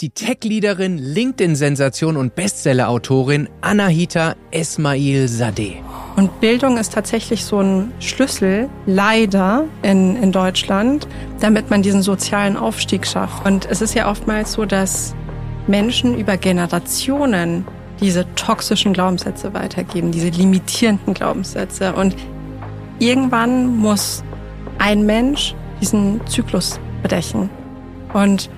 die Tech-Leaderin, LinkedIn-Sensation und Bestseller-Autorin Anahita Esmail Sadeh. Und Bildung ist tatsächlich so ein Schlüssel, leider in, in Deutschland, damit man diesen sozialen Aufstieg schafft. Und es ist ja oftmals so, dass Menschen über Generationen diese toxischen Glaubenssätze weitergeben, diese limitierenden Glaubenssätze. Und irgendwann muss ein Mensch diesen Zyklus brechen. Und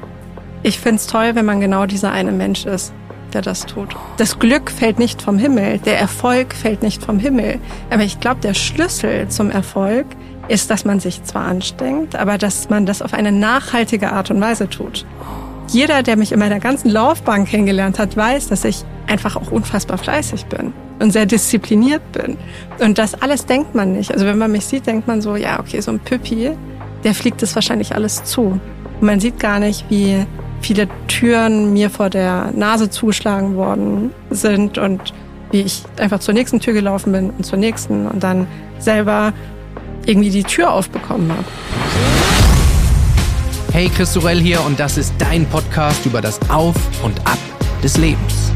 ich finde es toll, wenn man genau dieser eine Mensch ist, der das tut. Das Glück fällt nicht vom Himmel, der Erfolg fällt nicht vom Himmel. Aber ich glaube, der Schlüssel zum Erfolg ist, dass man sich zwar anstrengt, aber dass man das auf eine nachhaltige Art und Weise tut. Jeder, der mich in meiner ganzen Laufbahn kennengelernt hat, weiß, dass ich einfach auch unfassbar fleißig bin und sehr diszipliniert bin. Und das alles denkt man nicht. Also wenn man mich sieht, denkt man so, ja, okay, so ein Püppi, der fliegt es wahrscheinlich alles zu. Und man sieht gar nicht, wie viele Türen mir vor der Nase zugeschlagen worden sind und wie ich einfach zur nächsten Tür gelaufen bin und zur nächsten und dann selber irgendwie die Tür aufbekommen habe. Hey, Chris Sorell hier und das ist dein Podcast über das Auf und Ab des Lebens.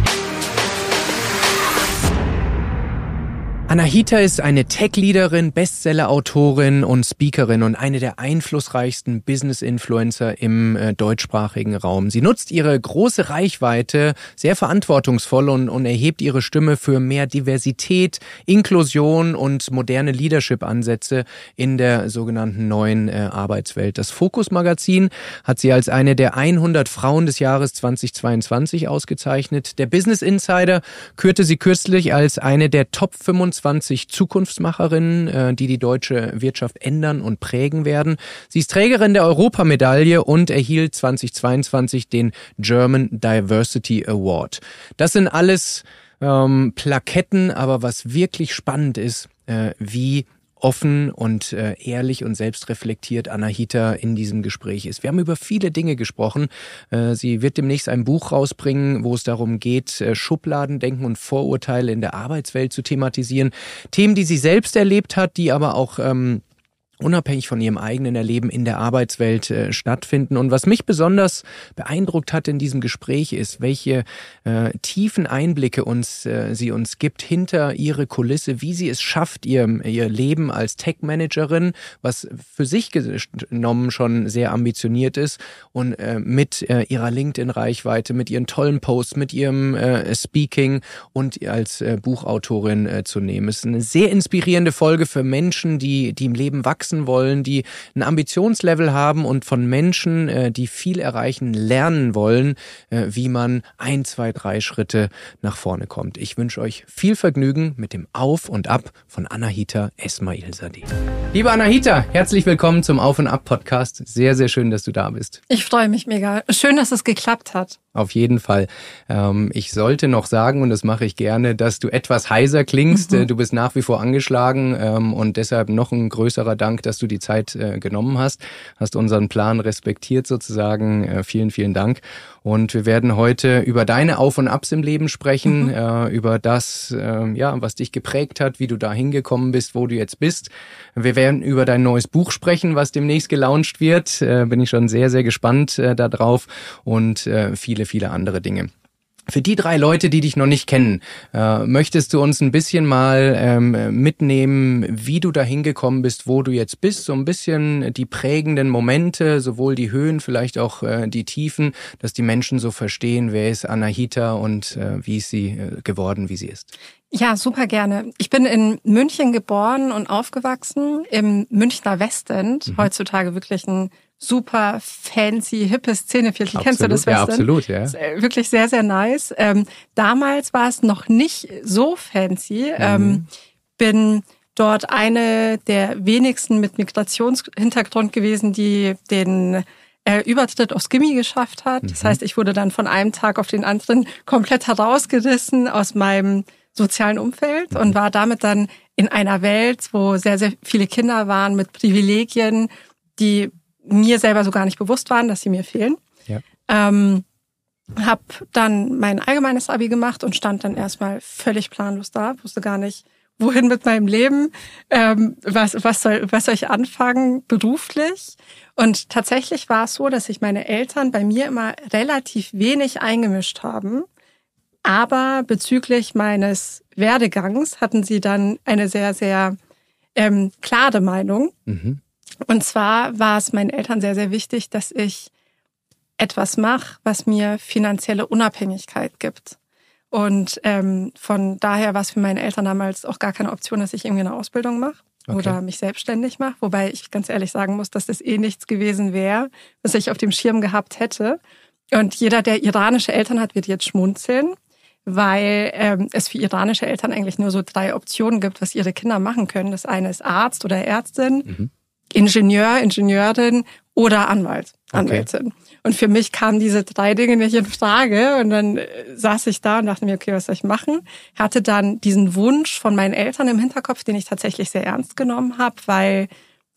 Anahita ist eine Tech-Leaderin, Bestseller-Autorin und Speakerin und eine der einflussreichsten Business-Influencer im äh, deutschsprachigen Raum. Sie nutzt ihre große Reichweite sehr verantwortungsvoll und, und erhebt ihre Stimme für mehr Diversität, Inklusion und moderne Leadership-Ansätze in der sogenannten neuen äh, Arbeitswelt. Das Fokus-Magazin hat sie als eine der 100 Frauen des Jahres 2022 ausgezeichnet. Der Business Insider kürte sie kürzlich als eine der Top 25 25 Zukunftsmacherinnen, äh, die die deutsche Wirtschaft ändern und prägen werden. Sie ist Trägerin der Europamedaille und erhielt 2022 den German Diversity Award. Das sind alles ähm, Plaketten, aber was wirklich spannend ist, äh, wie offen und äh, ehrlich und selbstreflektiert Anahita in diesem Gespräch ist. Wir haben über viele Dinge gesprochen. Äh, sie wird demnächst ein Buch rausbringen, wo es darum geht, äh, Schubladendenken und Vorurteile in der Arbeitswelt zu thematisieren. Themen, die sie selbst erlebt hat, die aber auch ähm, unabhängig von ihrem eigenen Erleben in der Arbeitswelt äh, stattfinden. Und was mich besonders beeindruckt hat in diesem Gespräch ist, welche äh, tiefen Einblicke uns äh, sie uns gibt hinter ihre Kulisse, wie sie es schafft, ihr, ihr Leben als Tech-Managerin, was für sich genommen schon sehr ambitioniert ist und äh, mit äh, ihrer LinkedIn-Reichweite, mit ihren tollen Posts, mit ihrem äh, Speaking und als äh, Buchautorin zu nehmen. Es ist eine sehr inspirierende Folge für Menschen, die, die im Leben wachsen wachsen wollen, die ein Ambitionslevel haben und von Menschen, äh, die viel erreichen, lernen wollen, äh, wie man ein, zwei, drei Schritte nach vorne kommt. Ich wünsche euch viel Vergnügen mit dem Auf und Ab von Anahita Esmail Sadeh. Liebe Anahita, herzlich willkommen zum Auf und Ab Podcast. Sehr, sehr schön, dass du da bist. Ich freue mich mega. Schön, dass es geklappt hat. Auf jeden Fall. Ähm, ich sollte noch sagen, und das mache ich gerne, dass du etwas heiser klingst. Mhm. Du bist nach wie vor angeschlagen ähm, und deshalb noch ein größerer Dank, dass du die Zeit äh, genommen hast, hast unseren Plan respektiert sozusagen. Äh, vielen, vielen Dank. Und wir werden heute über deine Auf und Abs im Leben sprechen, mhm. äh, über das, äh, ja, was dich geprägt hat, wie du da hingekommen bist, wo du jetzt bist. Wir werden über dein neues Buch sprechen, was demnächst gelauncht wird. Äh, bin ich schon sehr, sehr gespannt äh, darauf und äh, viele, viele andere Dinge. Für die drei Leute, die dich noch nicht kennen, äh, möchtest du uns ein bisschen mal ähm, mitnehmen, wie du da hingekommen bist, wo du jetzt bist, so ein bisschen die prägenden Momente, sowohl die Höhen, vielleicht auch äh, die Tiefen, dass die Menschen so verstehen, wer ist Anahita und äh, wie ist sie äh, geworden, wie sie ist. Ja, super gerne. Ich bin in München geboren und aufgewachsen, im Münchner Westend, mhm. heutzutage wirklich ein super fancy, hippes Szeneviertel. Kennst du das Western? Ja, absolut, ja. Äh, wirklich sehr, sehr nice. Ähm, damals war es noch nicht so fancy. Mhm. Ähm, bin dort eine der wenigsten mit Migrationshintergrund gewesen, die den äh, Übertritt aufs Gimmi geschafft hat. Mhm. Das heißt, ich wurde dann von einem Tag auf den anderen komplett herausgerissen aus meinem sozialen Umfeld mhm. und war damit dann in einer Welt, wo sehr, sehr viele Kinder waren mit Privilegien, die mir selber so gar nicht bewusst waren, dass sie mir fehlen. Ja. Ähm, hab dann mein allgemeines Abi gemacht und stand dann erstmal völlig planlos da, wusste gar nicht, wohin mit meinem Leben? Ähm, was, was, soll, was soll ich anfangen beruflich? Und tatsächlich war es so, dass sich meine Eltern bei mir immer relativ wenig eingemischt haben. Aber bezüglich meines Werdegangs hatten sie dann eine sehr, sehr ähm, klare Meinung. Mhm. Und zwar war es meinen Eltern sehr, sehr wichtig, dass ich etwas mache, was mir finanzielle Unabhängigkeit gibt. Und ähm, von daher war es für meine Eltern damals auch gar keine Option, dass ich irgendwie eine Ausbildung mache okay. oder mich selbstständig mache. Wobei ich ganz ehrlich sagen muss, dass das eh nichts gewesen wäre, was ich auf dem Schirm gehabt hätte. Und jeder, der iranische Eltern hat, wird jetzt schmunzeln, weil ähm, es für iranische Eltern eigentlich nur so drei Optionen gibt, was ihre Kinder machen können. Das eine ist Arzt oder Ärztin, mhm. Ingenieur, Ingenieurin oder Anwalt, Anwältin. Okay. Und für mich kamen diese drei Dinge nicht in Frage. Und dann äh, saß ich da und dachte mir, okay, was soll ich machen? Hatte dann diesen Wunsch von meinen Eltern im Hinterkopf, den ich tatsächlich sehr ernst genommen habe, weil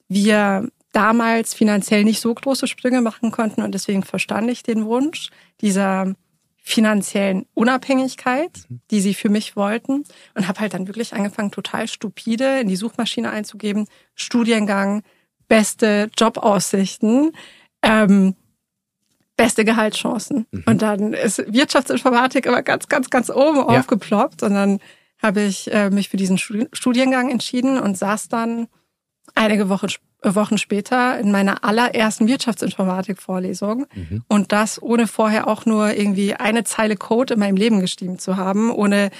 wir damals finanziell nicht so große Sprünge machen konnten. Und deswegen verstand ich den Wunsch dieser finanziellen Unabhängigkeit, mhm. die sie für mich wollten. Und habe halt dann wirklich angefangen, total stupide in die Suchmaschine einzugeben, Studiengang, beste Jobaussichten. Ähm, beste Gehaltschancen. Mhm. Und dann ist Wirtschaftsinformatik aber ganz, ganz, ganz oben ja. aufgeploppt. Und dann habe ich äh, mich für diesen Studiengang entschieden und saß dann einige Wochen, Wochen später in meiner allerersten Wirtschaftsinformatik-Vorlesung. Mhm. Und das ohne vorher auch nur irgendwie eine Zeile Code in meinem Leben geschrieben zu haben, ohne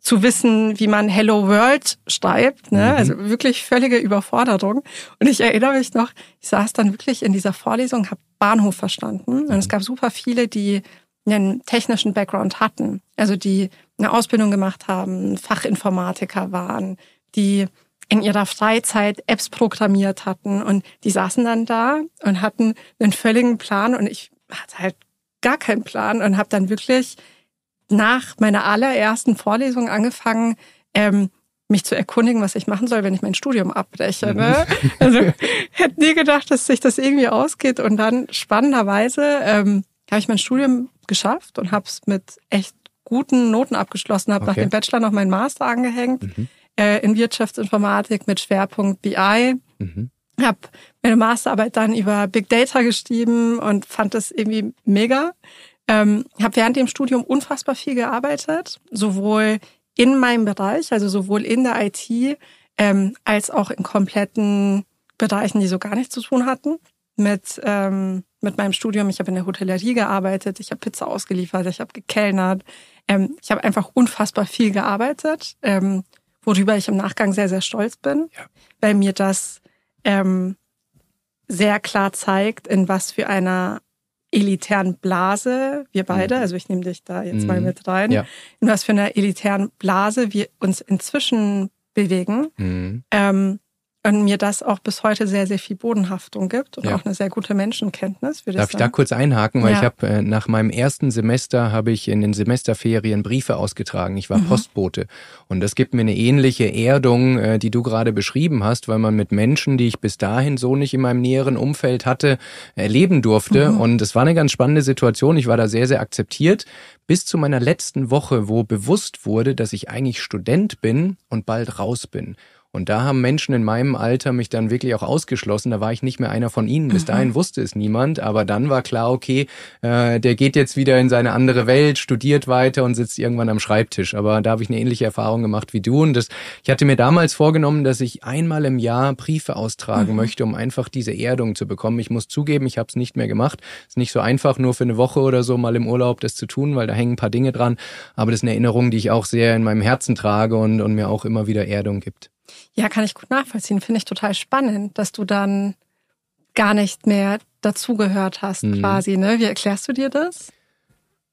zu wissen, wie man Hello World schreibt. Ne? Mhm. Also wirklich völlige Überforderung. Und ich erinnere mich noch, ich saß dann wirklich in dieser Vorlesung, habe Bahnhof verstanden. Und es gab super viele, die einen technischen Background hatten. Also die eine Ausbildung gemacht haben, Fachinformatiker waren, die in ihrer Freizeit Apps programmiert hatten. Und die saßen dann da und hatten einen völligen Plan. Und ich hatte halt gar keinen Plan und habe dann wirklich nach meiner allerersten Vorlesung angefangen, ähm, mich zu erkundigen, was ich machen soll, wenn ich mein Studium abbreche. Ne? Mhm. Also hätte nie gedacht, dass sich das irgendwie ausgeht. Und dann spannenderweise ähm, habe ich mein Studium geschafft und habe es mit echt guten Noten abgeschlossen, habe okay. nach dem Bachelor noch meinen Master angehängt mhm. äh, in Wirtschaftsinformatik mit Schwerpunkt BI. Mhm. Habe meine Masterarbeit dann über Big Data geschrieben und fand das irgendwie mega. Ähm, habe während dem Studium unfassbar viel gearbeitet, sowohl in meinem Bereich, also sowohl in der IT, ähm, als auch in kompletten Bereichen, die so gar nichts zu tun hatten mit, ähm, mit meinem Studium. Ich habe in der Hotellerie gearbeitet, ich habe Pizza ausgeliefert, ich habe gekellnert. Ähm, ich habe einfach unfassbar viel gearbeitet, ähm, worüber ich im Nachgang sehr, sehr stolz bin, ja. weil mir das ähm, sehr klar zeigt, in was für einer elitären Blase, wir beide, mhm. also ich nehme dich da jetzt mhm. mal mit rein, ja. in was für einer elitären Blase wir uns inzwischen bewegen. Mhm. Ähm, und mir das auch bis heute sehr, sehr viel Bodenhaftung gibt und ja. auch eine sehr gute Menschenkenntnis. Würde Darf ich, ich da kurz einhaken, weil ja. ich habe äh, nach meinem ersten Semester habe ich in den Semesterferien Briefe ausgetragen. Ich war mhm. Postbote und das gibt mir eine ähnliche Erdung, äh, die du gerade beschrieben hast, weil man mit Menschen, die ich bis dahin so nicht in meinem näheren Umfeld hatte, erleben durfte mhm. und es war eine ganz spannende Situation. Ich war da sehr, sehr akzeptiert bis zu meiner letzten Woche, wo bewusst wurde, dass ich eigentlich Student bin und bald raus bin. Und da haben Menschen in meinem Alter mich dann wirklich auch ausgeschlossen. Da war ich nicht mehr einer von ihnen. Bis mhm. dahin wusste es niemand. Aber dann war klar, okay, äh, der geht jetzt wieder in seine andere Welt, studiert weiter und sitzt irgendwann am Schreibtisch. Aber da habe ich eine ähnliche Erfahrung gemacht wie du. Und das, ich hatte mir damals vorgenommen, dass ich einmal im Jahr Briefe austragen mhm. möchte, um einfach diese Erdung zu bekommen. Ich muss zugeben, ich habe es nicht mehr gemacht. Ist nicht so einfach, nur für eine Woche oder so mal im Urlaub das zu tun, weil da hängen ein paar Dinge dran. Aber das ist eine Erinnerung, die ich auch sehr in meinem Herzen trage und, und mir auch immer wieder Erdung gibt. Ja, kann ich gut nachvollziehen. Finde ich total spannend, dass du dann gar nicht mehr dazugehört hast, mhm. quasi. Ne? Wie erklärst du dir das?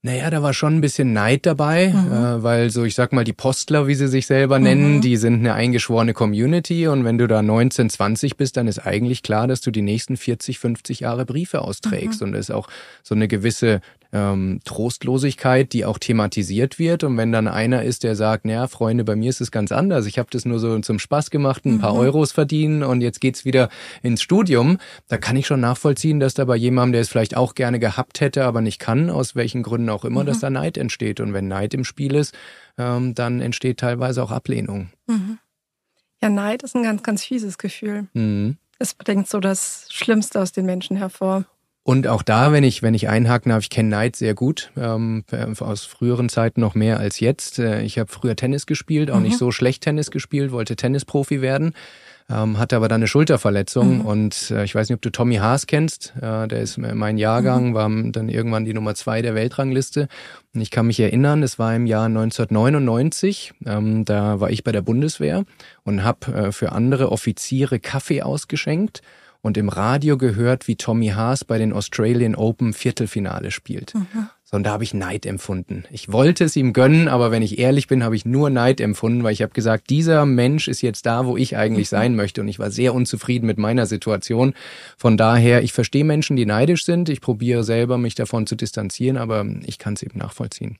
Naja, da war schon ein bisschen Neid dabei, mhm. äh, weil so, ich sag mal, die Postler, wie sie sich selber nennen, mhm. die sind eine eingeschworene Community und wenn du da 19, 20 bist, dann ist eigentlich klar, dass du die nächsten 40, 50 Jahre Briefe austrägst mhm. und es ist auch so eine gewisse, ähm, Trostlosigkeit, die auch thematisiert wird. Und wenn dann einer ist, der sagt, naja, Freunde, bei mir ist es ganz anders. Ich habe das nur so zum Spaß gemacht, ein paar mhm. Euros verdienen und jetzt geht's wieder ins Studium, da kann ich schon nachvollziehen, dass da bei jemandem, der es vielleicht auch gerne gehabt hätte, aber nicht kann, aus welchen Gründen auch immer, mhm. dass da Neid entsteht. Und wenn Neid im Spiel ist, ähm, dann entsteht teilweise auch Ablehnung. Mhm. Ja, Neid ist ein ganz, ganz fieses Gefühl. Mhm. Es bringt so das Schlimmste aus den Menschen hervor. Und auch da, wenn ich, wenn ich einhaken darf, ich kenne Neid sehr gut, ähm, aus früheren Zeiten noch mehr als jetzt. Äh, ich habe früher Tennis gespielt, auch mhm. nicht so schlecht Tennis gespielt, wollte Tennisprofi werden, ähm, hatte aber dann eine Schulterverletzung mhm. und äh, ich weiß nicht, ob du Tommy Haas kennst, äh, der ist mein Jahrgang, mhm. war dann irgendwann die Nummer zwei der Weltrangliste. Und ich kann mich erinnern, es war im Jahr 1999, ähm, da war ich bei der Bundeswehr und habe äh, für andere Offiziere Kaffee ausgeschenkt und im Radio gehört, wie Tommy Haas bei den Australian Open Viertelfinale spielt. Mhm. So, und da habe ich Neid empfunden. Ich wollte es ihm gönnen, aber wenn ich ehrlich bin, habe ich nur Neid empfunden, weil ich habe gesagt, dieser Mensch ist jetzt da, wo ich eigentlich mhm. sein möchte. Und ich war sehr unzufrieden mit meiner Situation. Von daher, ich verstehe Menschen, die neidisch sind. Ich probiere selber, mich davon zu distanzieren, aber ich kann es eben nachvollziehen.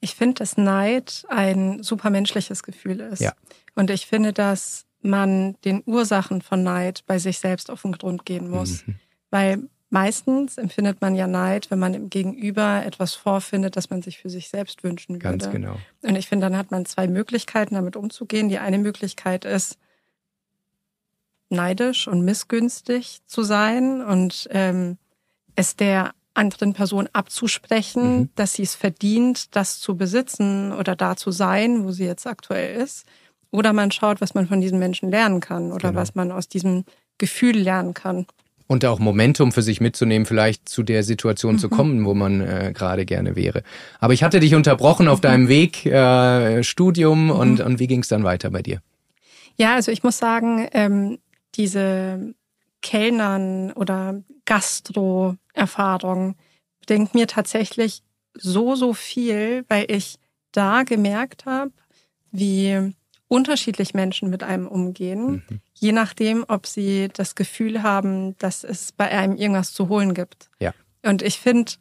Ich finde, dass Neid ein supermenschliches Gefühl ist. Ja. Und ich finde, dass man den Ursachen von Neid bei sich selbst auf den Grund gehen muss. Mhm. Weil meistens empfindet man ja Neid, wenn man im Gegenüber etwas vorfindet, das man sich für sich selbst wünschen würde. Ganz genau. Und ich finde, dann hat man zwei Möglichkeiten, damit umzugehen. Die eine Möglichkeit ist, neidisch und missgünstig zu sein und ähm, es der anderen Person abzusprechen, mhm. dass sie es verdient, das zu besitzen oder da zu sein, wo sie jetzt aktuell ist. Oder man schaut, was man von diesen Menschen lernen kann oder genau. was man aus diesem Gefühl lernen kann. Und auch Momentum für sich mitzunehmen, vielleicht zu der Situation mhm. zu kommen, wo man äh, gerade gerne wäre. Aber ich hatte dich unterbrochen auf mhm. deinem Weg, äh, Studium mhm. und, und wie ging es dann weiter bei dir? Ja, also ich muss sagen, ähm, diese Kellnern oder Gastro-Erfahrung denkt mir tatsächlich so, so viel, weil ich da gemerkt habe, wie unterschiedlich Menschen mit einem umgehen, mhm. je nachdem, ob sie das Gefühl haben, dass es bei einem irgendwas zu holen gibt. Ja. Und ich finde,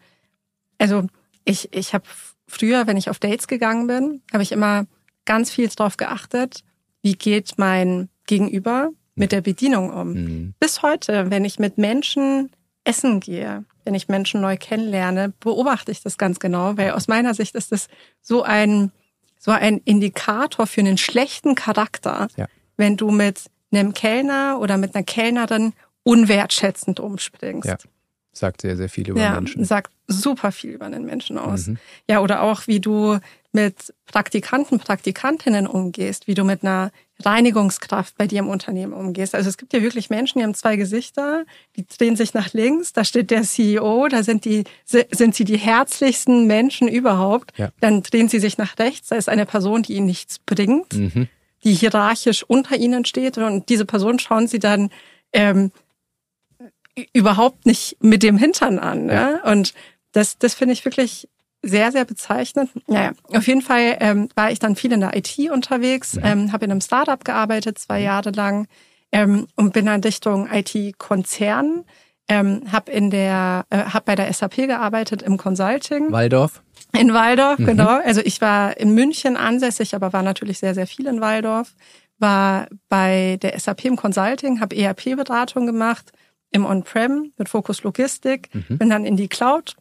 also ich, ich habe früher, wenn ich auf Dates gegangen bin, habe ich immer ganz viel darauf geachtet, wie geht mein Gegenüber mit der Bedienung um. Mhm. Bis heute, wenn ich mit Menschen essen gehe, wenn ich Menschen neu kennenlerne, beobachte ich das ganz genau, weil aus meiner Sicht ist das so ein so ein Indikator für einen schlechten Charakter, ja. wenn du mit einem Kellner oder mit einer Kellnerin unwertschätzend umspringst. Ja. Sagt sehr, sehr viel über ja, Menschen. Sagt super viel über einen Menschen aus. Mhm. Ja, oder auch, wie du mit Praktikanten, Praktikantinnen umgehst, wie du mit einer Reinigungskraft bei dir im Unternehmen umgehst. Also es gibt ja wirklich Menschen, die haben zwei Gesichter, die drehen sich nach links, da steht der CEO, da sind die sind sie die herzlichsten Menschen überhaupt. Ja. Dann drehen sie sich nach rechts, da ist eine Person, die ihnen nichts bringt, mhm. die hierarchisch unter ihnen steht und diese Person schauen sie dann ähm, überhaupt nicht mit dem Hintern an. Ja. Ne? Und das, das finde ich wirklich sehr, sehr bezeichnend. Naja, auf jeden Fall ähm, war ich dann viel in der IT unterwegs, ja. ähm, habe in einem Startup gearbeitet, zwei mhm. Jahre lang ähm, und bin dann Richtung IT-Konzern. Ähm, habe in der, äh, habe bei der SAP gearbeitet im Consulting. Waldorf. In Waldorf, mhm. genau. Also ich war in München ansässig, aber war natürlich sehr, sehr viel in Waldorf. War bei der SAP im Consulting, habe ERP-Beratung gemacht im On-Prem mit Fokus Logistik, mhm. bin dann in die Cloud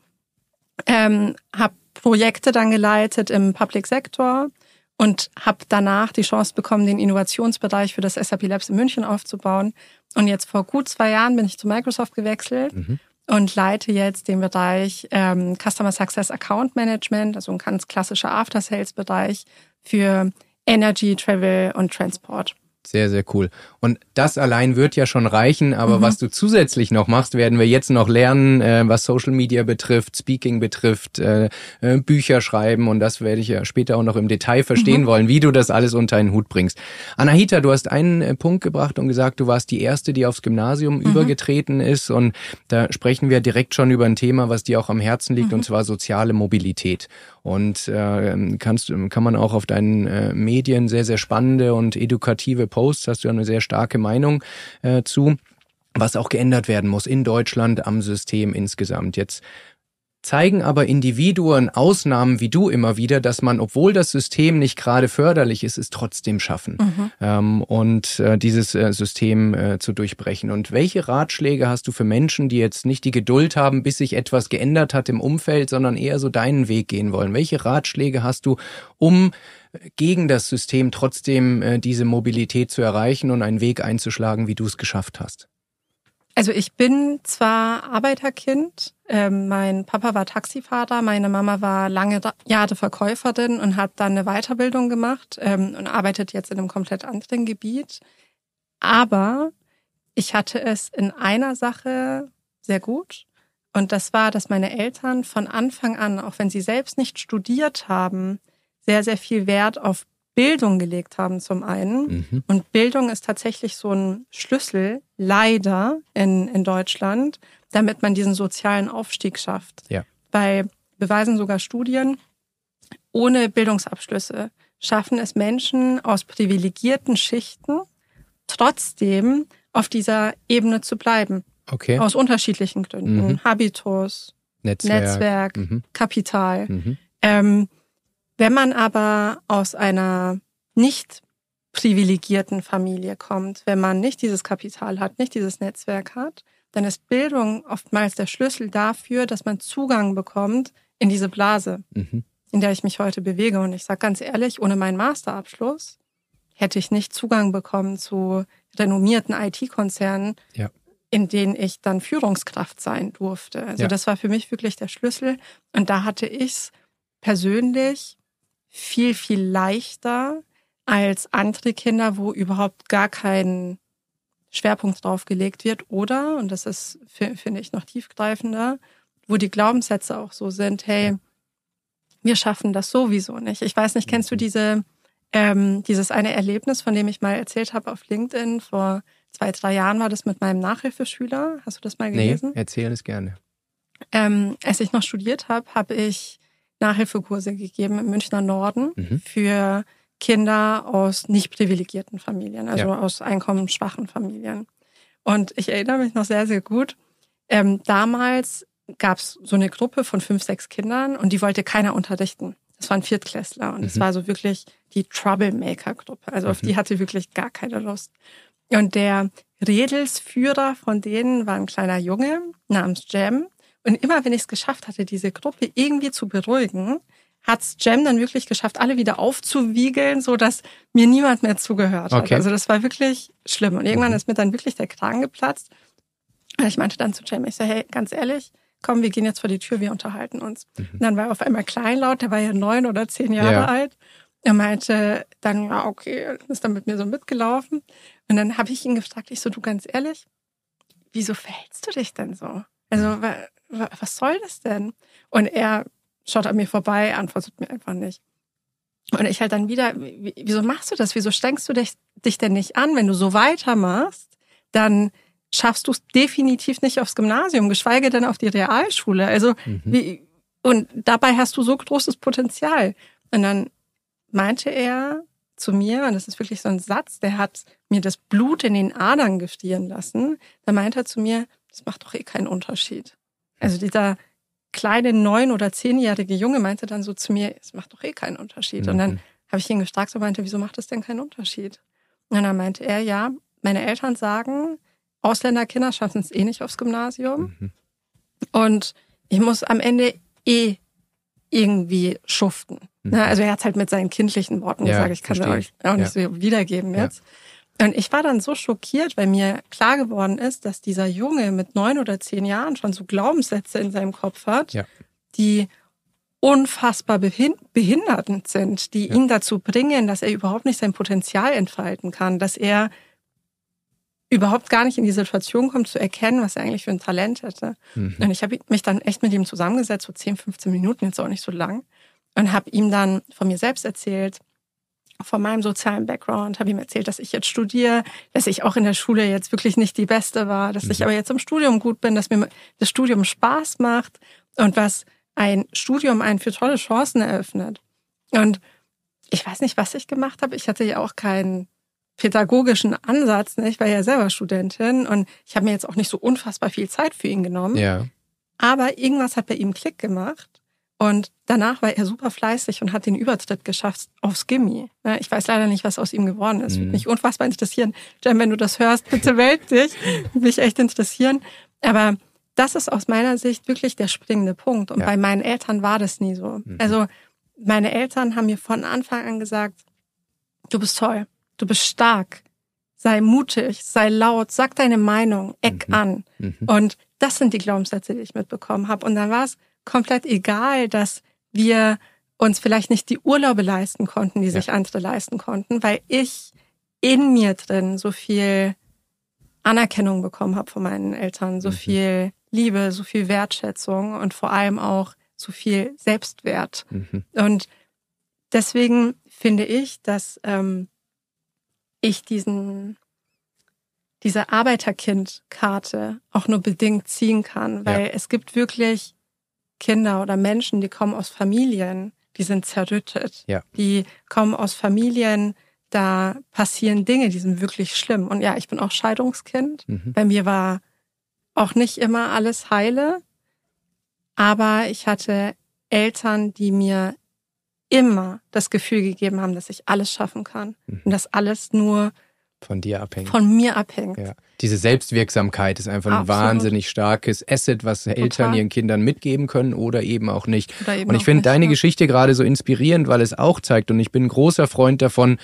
ähm, habe Projekte dann geleitet im Public Sector und habe danach die Chance bekommen, den Innovationsbereich für das SAP Labs in München aufzubauen. Und jetzt vor gut zwei Jahren bin ich zu Microsoft gewechselt mhm. und leite jetzt den Bereich ähm, Customer Success Account Management, also ein ganz klassischer After-Sales-Bereich für Energy, Travel und Transport. Sehr, sehr cool. Und das allein wird ja schon reichen, aber mhm. was du zusätzlich noch machst, werden wir jetzt noch lernen, äh, was Social Media betrifft, Speaking betrifft, äh, äh, Bücher schreiben und das werde ich ja später auch noch im Detail verstehen mhm. wollen, wie du das alles unter einen Hut bringst. Anahita, du hast einen äh, Punkt gebracht und gesagt, du warst die Erste, die aufs Gymnasium mhm. übergetreten ist und da sprechen wir direkt schon über ein Thema, was dir auch am Herzen liegt und mhm. zwar soziale Mobilität. Und äh, kannst, kann man auch auf deinen äh, Medien sehr, sehr spannende und edukative Posts, hast du ja eine sehr starke Meinung äh, zu, was auch geändert werden muss in Deutschland am System insgesamt. Jetzt zeigen aber Individuen, Ausnahmen wie du immer wieder, dass man, obwohl das System nicht gerade förderlich ist, es trotzdem schaffen mhm. ähm, und äh, dieses äh, System äh, zu durchbrechen. Und welche Ratschläge hast du für Menschen, die jetzt nicht die Geduld haben, bis sich etwas geändert hat im Umfeld, sondern eher so deinen Weg gehen wollen? Welche Ratschläge hast du, um äh, gegen das System trotzdem äh, diese Mobilität zu erreichen und einen Weg einzuschlagen, wie du es geschafft hast? Also ich bin zwar Arbeiterkind, ähm, mein Papa war Taxifahrer, meine Mama war lange Jahre Verkäuferin und hat dann eine Weiterbildung gemacht ähm, und arbeitet jetzt in einem komplett anderen Gebiet. Aber ich hatte es in einer Sache sehr gut. Und das war, dass meine Eltern von Anfang an, auch wenn sie selbst nicht studiert haben, sehr, sehr viel Wert auf Bildung gelegt haben zum einen. Mhm. Und Bildung ist tatsächlich so ein Schlüssel, leider in, in Deutschland, damit man diesen sozialen Aufstieg schafft. Ja. Bei beweisen sogar Studien, ohne Bildungsabschlüsse schaffen es Menschen aus privilegierten Schichten trotzdem auf dieser Ebene zu bleiben. Okay. Aus unterschiedlichen Gründen. Mhm. Habitus, Netzwerk, Netzwerk mhm. Kapital. Mhm. Ähm, wenn man aber aus einer nicht privilegierten Familie kommt, wenn man nicht dieses Kapital hat, nicht dieses Netzwerk hat, dann ist Bildung oftmals der Schlüssel dafür, dass man Zugang bekommt in diese Blase, mhm. in der ich mich heute bewege. Und ich sage ganz ehrlich, ohne meinen Masterabschluss hätte ich nicht Zugang bekommen zu renommierten IT-Konzernen, ja. in denen ich dann Führungskraft sein durfte. Also ja. das war für mich wirklich der Schlüssel. Und da hatte ich es persönlich viel, viel leichter als andere Kinder, wo überhaupt gar kein Schwerpunkt drauf gelegt wird. Oder, und das ist, finde ich, noch tiefgreifender, wo die Glaubenssätze auch so sind, hey, wir schaffen das sowieso nicht. Ich weiß nicht, kennst du mhm. diese, ähm, dieses eine Erlebnis, von dem ich mal erzählt habe auf LinkedIn vor zwei, drei Jahren war das mit meinem Nachhilfeschüler. Hast du das mal gelesen? Nee, erzähl es gerne. Ähm, als ich noch studiert habe, habe ich Nachhilfekurse gegeben im Münchner Norden mhm. für Kinder aus nicht privilegierten Familien, also ja. aus einkommensschwachen Familien. Und ich erinnere mich noch sehr, sehr gut. Ähm, damals gab es so eine Gruppe von fünf, sechs Kindern und die wollte keiner unterrichten. Das waren Viertklässler und es mhm. war so wirklich die Troublemaker-Gruppe. Also mhm. auf die hatte wirklich gar keine Lust. Und der Redelsführer von denen war ein kleiner Junge namens Jam. Und immer wenn ich es geschafft hatte, diese Gruppe irgendwie zu beruhigen, hat's Jam dann wirklich geschafft, alle wieder aufzuwiegeln, so dass mir niemand mehr zugehört hat. Okay. Also das war wirklich schlimm. Und irgendwann mhm. ist mir dann wirklich der Kragen geplatzt. Und ich meinte dann zu Jam, ich so, hey, ganz ehrlich, komm, wir gehen jetzt vor die Tür, wir unterhalten uns. Mhm. Und dann war er auf einmal kleinlaut, der war ja neun oder zehn Jahre ja. alt. Er meinte dann, ja, okay, ist dann mit mir so mitgelaufen. Und dann habe ich ihn gefragt, ich so, du ganz ehrlich, wieso verhältst du dich denn so? Also, was soll das denn? Und er schaut an mir vorbei, antwortet mir einfach nicht. Und ich halt dann wieder, wieso machst du das? Wieso strengst du dich, dich denn nicht an? Wenn du so weitermachst, dann schaffst du es definitiv nicht aufs Gymnasium, geschweige denn auf die Realschule. Also, mhm. wie, und dabei hast du so großes Potenzial. Und dann meinte er zu mir, und das ist wirklich so ein Satz, der hat mir das Blut in den Adern gestieren lassen. Da meinte er zu mir, das macht doch eh keinen Unterschied. Also dieser kleine neun- oder zehnjährige Junge meinte dann so zu mir, es macht doch eh keinen Unterschied. Mhm. Und dann habe ich ihn gefragt und meinte, wieso macht das denn keinen Unterschied? Und dann meinte er, ja, meine Eltern sagen, Ausländerkinder schaffen es eh nicht aufs Gymnasium. Mhm. Und ich muss am Ende eh irgendwie schuften. Mhm. Also er hat halt mit seinen kindlichen Worten ja, gesagt, ich kann es euch auch nicht ja. so wiedergeben jetzt. Ja. Und ich war dann so schockiert, weil mir klar geworden ist, dass dieser Junge mit neun oder zehn Jahren schon so Glaubenssätze in seinem Kopf hat, ja. die unfassbar behindernd sind, die ja. ihn dazu bringen, dass er überhaupt nicht sein Potenzial entfalten kann, dass er überhaupt gar nicht in die Situation kommt, zu erkennen, was er eigentlich für ein Talent hätte. Mhm. Und ich habe mich dann echt mit ihm zusammengesetzt, so 10, 15 Minuten, jetzt auch nicht so lang, und habe ihm dann von mir selbst erzählt, von meinem sozialen Background, habe ihm erzählt, dass ich jetzt studiere, dass ich auch in der Schule jetzt wirklich nicht die Beste war, dass mhm. ich aber jetzt im Studium gut bin, dass mir das Studium Spaß macht und was ein Studium einen für tolle Chancen eröffnet. Und ich weiß nicht, was ich gemacht habe. Ich hatte ja auch keinen pädagogischen Ansatz. Ne? Ich war ja selber Studentin und ich habe mir jetzt auch nicht so unfassbar viel Zeit für ihn genommen. Ja. Aber irgendwas hat bei ihm Klick gemacht. Und danach war er super fleißig und hat den Übertritt geschafft aufs Gimmi. Ne, ich weiß leider nicht, was aus ihm geworden ist. Mhm. Mich unfassbar interessieren. Jen, wenn du das hörst, bitte meld dich. Mich echt interessieren. Aber das ist aus meiner Sicht wirklich der springende Punkt. Und ja. bei meinen Eltern war das nie so. Mhm. Also meine Eltern haben mir von Anfang an gesagt, du bist toll, du bist stark, sei mutig, sei laut, sag deine Meinung, eck mhm. an. Mhm. Und das sind die Glaubenssätze, die ich mitbekommen habe. Und dann war es komplett egal, dass wir uns vielleicht nicht die Urlaube leisten konnten, die ja. sich andere leisten konnten, weil ich in mir drin so viel Anerkennung bekommen habe von meinen Eltern, so mhm. viel Liebe, so viel Wertschätzung und vor allem auch so viel Selbstwert. Mhm. Und deswegen finde ich, dass ähm, ich diesen diese Arbeiterkind-Karte auch nur bedingt ziehen kann, weil ja. es gibt wirklich Kinder oder Menschen, die kommen aus Familien, die sind zerrüttet. Ja. Die kommen aus Familien, da passieren Dinge, die sind wirklich schlimm. Und ja, ich bin auch Scheidungskind. Mhm. Bei mir war auch nicht immer alles heile, aber ich hatte Eltern, die mir immer das Gefühl gegeben haben, dass ich alles schaffen kann mhm. und dass alles nur von dir abhängt. Von mir abhängt. Ja. Diese Selbstwirksamkeit ist einfach Absolut. ein wahnsinnig starkes Asset, was Total. Eltern ihren Kindern mitgeben können oder eben auch nicht. Eben und ich finde deine ja. Geschichte gerade so inspirierend, weil es auch zeigt, und ich bin ein großer Freund davon,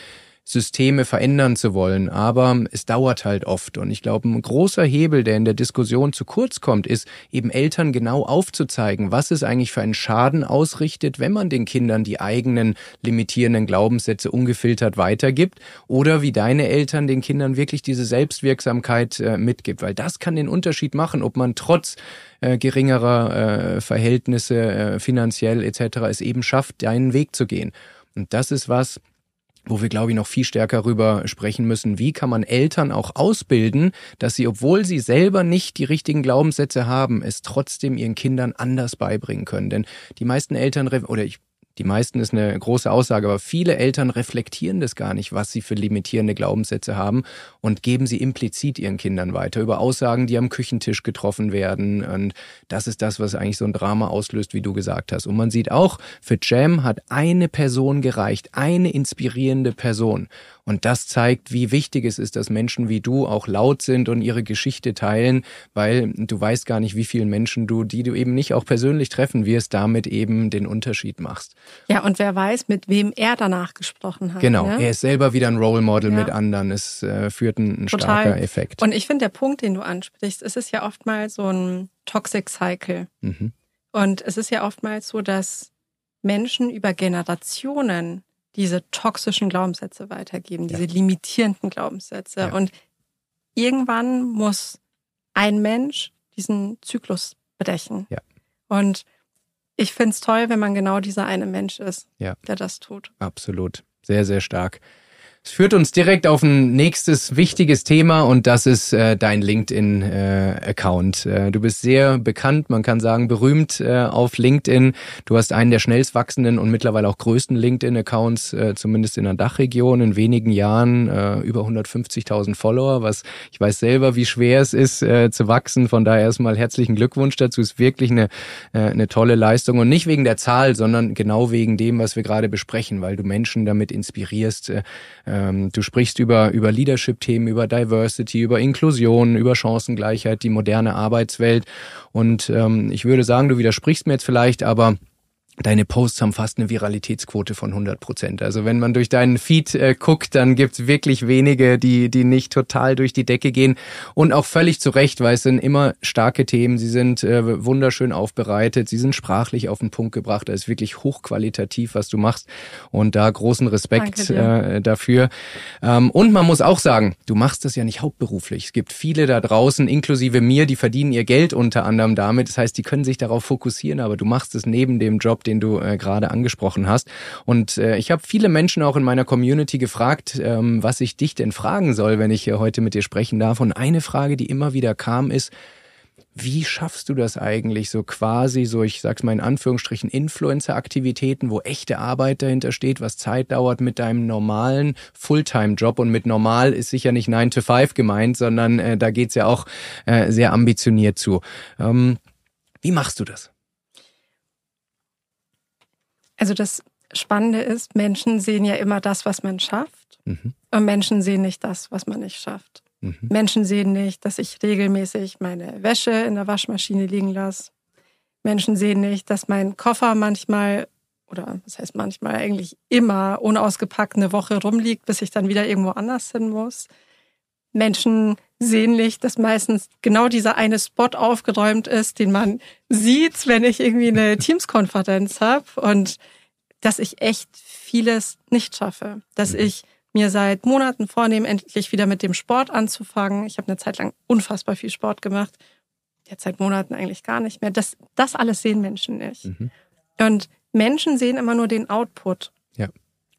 Systeme verändern zu wollen. Aber es dauert halt oft. Und ich glaube, ein großer Hebel, der in der Diskussion zu kurz kommt, ist eben Eltern genau aufzuzeigen, was es eigentlich für einen Schaden ausrichtet, wenn man den Kindern die eigenen limitierenden Glaubenssätze ungefiltert weitergibt oder wie deine Eltern den Kindern wirklich diese Selbstwirksamkeit äh, mitgibt. Weil das kann den Unterschied machen, ob man trotz äh, geringerer äh, Verhältnisse äh, finanziell etc. es eben schafft, deinen Weg zu gehen. Und das ist was, wo wir, glaube ich, noch viel stärker darüber sprechen müssen, wie kann man Eltern auch ausbilden, dass sie, obwohl sie selber nicht die richtigen Glaubenssätze haben, es trotzdem ihren Kindern anders beibringen können. Denn die meisten Eltern, oder ich die meisten ist eine große Aussage, aber viele Eltern reflektieren das gar nicht, was sie für limitierende Glaubenssätze haben und geben sie implizit ihren Kindern weiter über Aussagen, die am Küchentisch getroffen werden. Und das ist das, was eigentlich so ein Drama auslöst, wie du gesagt hast. Und man sieht auch, für Jam hat eine Person gereicht, eine inspirierende Person. Und das zeigt, wie wichtig es ist, dass Menschen wie du auch laut sind und ihre Geschichte teilen, weil du weißt gar nicht, wie vielen Menschen du, die du eben nicht auch persönlich treffen wirst, damit eben den Unterschied machst. Ja, und wer weiß, mit wem er danach gesprochen hat. Genau, ne? er ist selber wieder ein Role Model ja. mit anderen. Es äh, führt ein, ein starker Effekt. Und ich finde, der Punkt, den du ansprichst, es ist ja oftmals so ein Toxic Cycle. Mhm. Und es ist ja oftmals so, dass Menschen über Generationen diese toxischen Glaubenssätze weitergeben, diese ja. limitierenden Glaubenssätze. Ja. Und irgendwann muss ein Mensch diesen Zyklus brechen. Ja. Und ich finde es toll, wenn man genau dieser eine Mensch ist, der das tut. Absolut. Sehr, sehr stark. Es führt uns direkt auf ein nächstes wichtiges Thema und das ist äh, dein LinkedIn-Account. Äh, äh, du bist sehr bekannt, man kann sagen berühmt äh, auf LinkedIn. Du hast einen der schnellst wachsenden und mittlerweile auch größten LinkedIn-Accounts, äh, zumindest in der Dachregion, in wenigen Jahren äh, über 150.000 Follower, was ich weiß selber, wie schwer es ist äh, zu wachsen. Von daher erstmal herzlichen Glückwunsch dazu. Ist wirklich eine, äh, eine tolle Leistung und nicht wegen der Zahl, sondern genau wegen dem, was wir gerade besprechen, weil du Menschen damit inspirierst, äh, ähm, du sprichst über, über Leadership-Themen, über Diversity, über Inklusion, über Chancengleichheit, die moderne Arbeitswelt. Und ähm, ich würde sagen, du widersprichst mir jetzt vielleicht, aber Deine Posts haben fast eine Viralitätsquote von 100 Prozent. Also wenn man durch deinen Feed äh, guckt, dann gibt's wirklich wenige, die, die nicht total durch die Decke gehen. Und auch völlig zu Recht, weil es sind immer starke Themen. Sie sind äh, wunderschön aufbereitet. Sie sind sprachlich auf den Punkt gebracht. Das ist wirklich hochqualitativ, was du machst. Und da großen Respekt äh, dafür. Ähm, und man muss auch sagen, du machst das ja nicht hauptberuflich. Es gibt viele da draußen, inklusive mir, die verdienen ihr Geld unter anderem damit. Das heißt, die können sich darauf fokussieren, aber du machst es neben dem Job, den du äh, gerade angesprochen hast. Und äh, ich habe viele Menschen auch in meiner Community gefragt, ähm, was ich dich denn fragen soll, wenn ich hier heute mit dir sprechen darf. Und eine Frage, die immer wieder kam, ist, wie schaffst du das eigentlich so quasi, so ich sag's mal in Anführungsstrichen, Influencer-Aktivitäten, wo echte Arbeit dahinter steht, was Zeit dauert mit deinem normalen Fulltime-Job und mit normal ist sicher nicht 9 to 5 gemeint, sondern äh, da geht's ja auch äh, sehr ambitioniert zu. Ähm, Wie machst du das? Also das Spannende ist, Menschen sehen ja immer das, was man schafft. Mhm. Und Menschen sehen nicht das, was man nicht schafft. Mhm. Menschen sehen nicht, dass ich regelmäßig meine Wäsche in der Waschmaschine liegen lasse. Menschen sehen nicht, dass mein Koffer manchmal oder das heißt manchmal eigentlich immer unausgepackt eine Woche rumliegt, bis ich dann wieder irgendwo anders hin muss. Menschen sehen nicht, dass meistens genau dieser eine Spot aufgeräumt ist, den man sieht, wenn ich irgendwie eine Teams-Konferenz habe und dass ich echt vieles nicht schaffe, dass mhm. ich mir seit Monaten vornehme, endlich wieder mit dem Sport anzufangen. Ich habe eine Zeit lang unfassbar viel Sport gemacht, jetzt seit Monaten eigentlich gar nicht mehr. Das, das alles sehen Menschen nicht. Mhm. Und Menschen sehen immer nur den Output. Ja.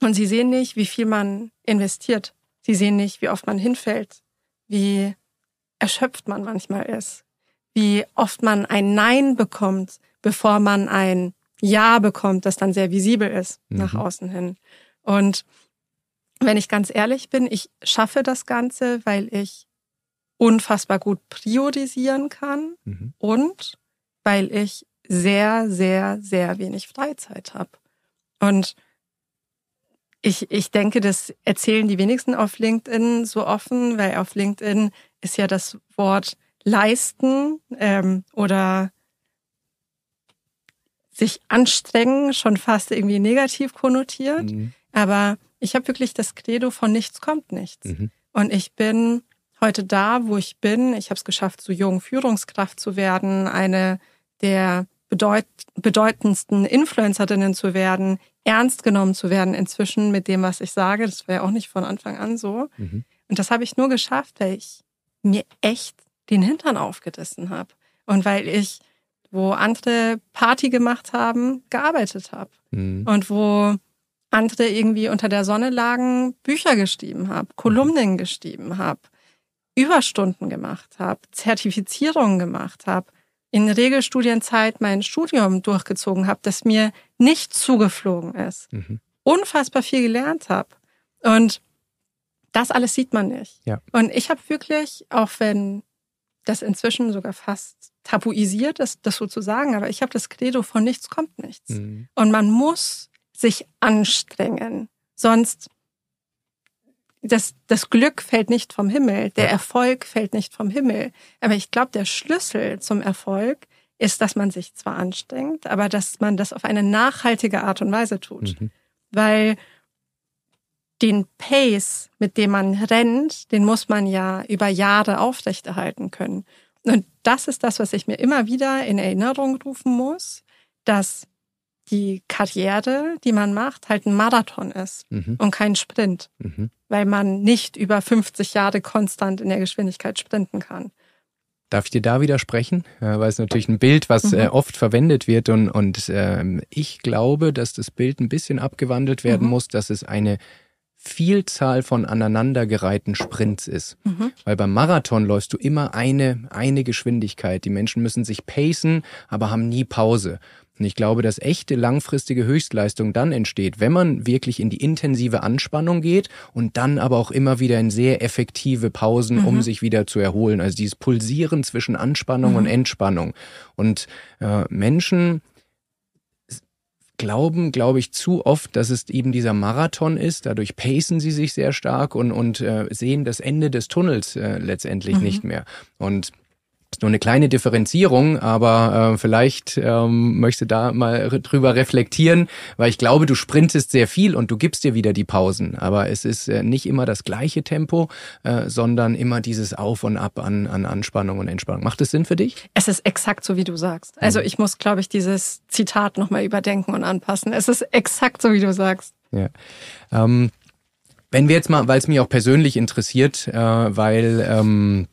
Und sie sehen nicht, wie viel man investiert. Sie sehen nicht, wie oft man hinfällt, wie erschöpft man manchmal ist, wie oft man ein Nein bekommt, bevor man ein Ja bekommt, das dann sehr visibel ist mhm. nach außen hin. Und wenn ich ganz ehrlich bin, ich schaffe das Ganze, weil ich unfassbar gut priorisieren kann mhm. und weil ich sehr, sehr, sehr wenig Freizeit habe. Und ich, ich denke, das erzählen die wenigsten auf LinkedIn so offen, weil auf LinkedIn ist ja das Wort leisten ähm, oder sich anstrengen schon fast irgendwie negativ konnotiert. Mhm. Aber ich habe wirklich das Credo von nichts kommt nichts. Mhm. Und ich bin heute da, wo ich bin. Ich habe es geschafft, so jung Führungskraft zu werden, eine der bedeut bedeutendsten Influencerinnen zu werden, ernst genommen zu werden inzwischen mit dem, was ich sage. Das war ja auch nicht von Anfang an so. Mhm. Und das habe ich nur geschafft, weil ich mir echt den Hintern aufgerissen habe. Und weil ich, wo andere Party gemacht haben, gearbeitet habe. Mhm. Und wo andere irgendwie unter der Sonne lagen, Bücher geschrieben habe, Kolumnen mhm. geschrieben habe, Überstunden gemacht habe, Zertifizierungen gemacht habe in Regelstudienzeit mein Studium durchgezogen habe, das mir nicht zugeflogen ist, mhm. unfassbar viel gelernt habe. Und das alles sieht man nicht. Ja. Und ich habe wirklich, auch wenn das inzwischen sogar fast tabuisiert ist, das so zu sagen, aber ich habe das Credo von nichts kommt nichts. Mhm. Und man muss sich anstrengen, sonst das, das Glück fällt nicht vom Himmel, der. Erfolg fällt nicht vom Himmel. Aber ich glaube, der Schlüssel zum Erfolg ist, dass man sich zwar anstrengt, aber dass man das auf eine nachhaltige Art und Weise tut. Mhm. Weil den Pace, mit dem man rennt, den muss man ja über Jahre aufrechterhalten können. Und das ist das, was ich mir immer wieder in Erinnerung rufen muss, dass die Karriere, die man macht, halt ein Marathon ist mhm. und kein Sprint, mhm. weil man nicht über 50 Jahre konstant in der Geschwindigkeit sprinten kann. Darf ich dir da widersprechen? Weil es natürlich ein Bild, was mhm. Äh, oft verwendet wird und, und ähm, ich glaube, dass das Bild ein bisschen abgewandelt werden mhm. muss, dass es eine Vielzahl von aneinandergereihten Sprints ist. Mhm. Weil beim Marathon läufst du immer eine, eine Geschwindigkeit. Die Menschen müssen sich pacen, aber haben nie Pause. Und ich glaube, dass echte langfristige Höchstleistung dann entsteht, wenn man wirklich in die intensive Anspannung geht und dann aber auch immer wieder in sehr effektive Pausen, mhm. um sich wieder zu erholen. Also dieses Pulsieren zwischen Anspannung mhm. und Entspannung. Und äh, Menschen glauben, glaube ich, zu oft, dass es eben dieser Marathon ist. Dadurch pacen sie sich sehr stark und, und äh, sehen das Ende des Tunnels äh, letztendlich mhm. nicht mehr. Und ist nur eine kleine Differenzierung, aber äh, vielleicht ähm, möchtest du da mal drüber reflektieren, weil ich glaube, du sprintest sehr viel und du gibst dir wieder die Pausen, aber es ist äh, nicht immer das gleiche Tempo, äh, sondern immer dieses Auf und Ab an, an Anspannung und Entspannung. Macht das Sinn für dich? Es ist exakt so, wie du sagst. Also mhm. ich muss, glaube ich, dieses Zitat nochmal überdenken und anpassen. Es ist exakt so, wie du sagst. Ja. Ähm, wenn wir jetzt mal, weil es mich auch persönlich interessiert, äh, weil ähm,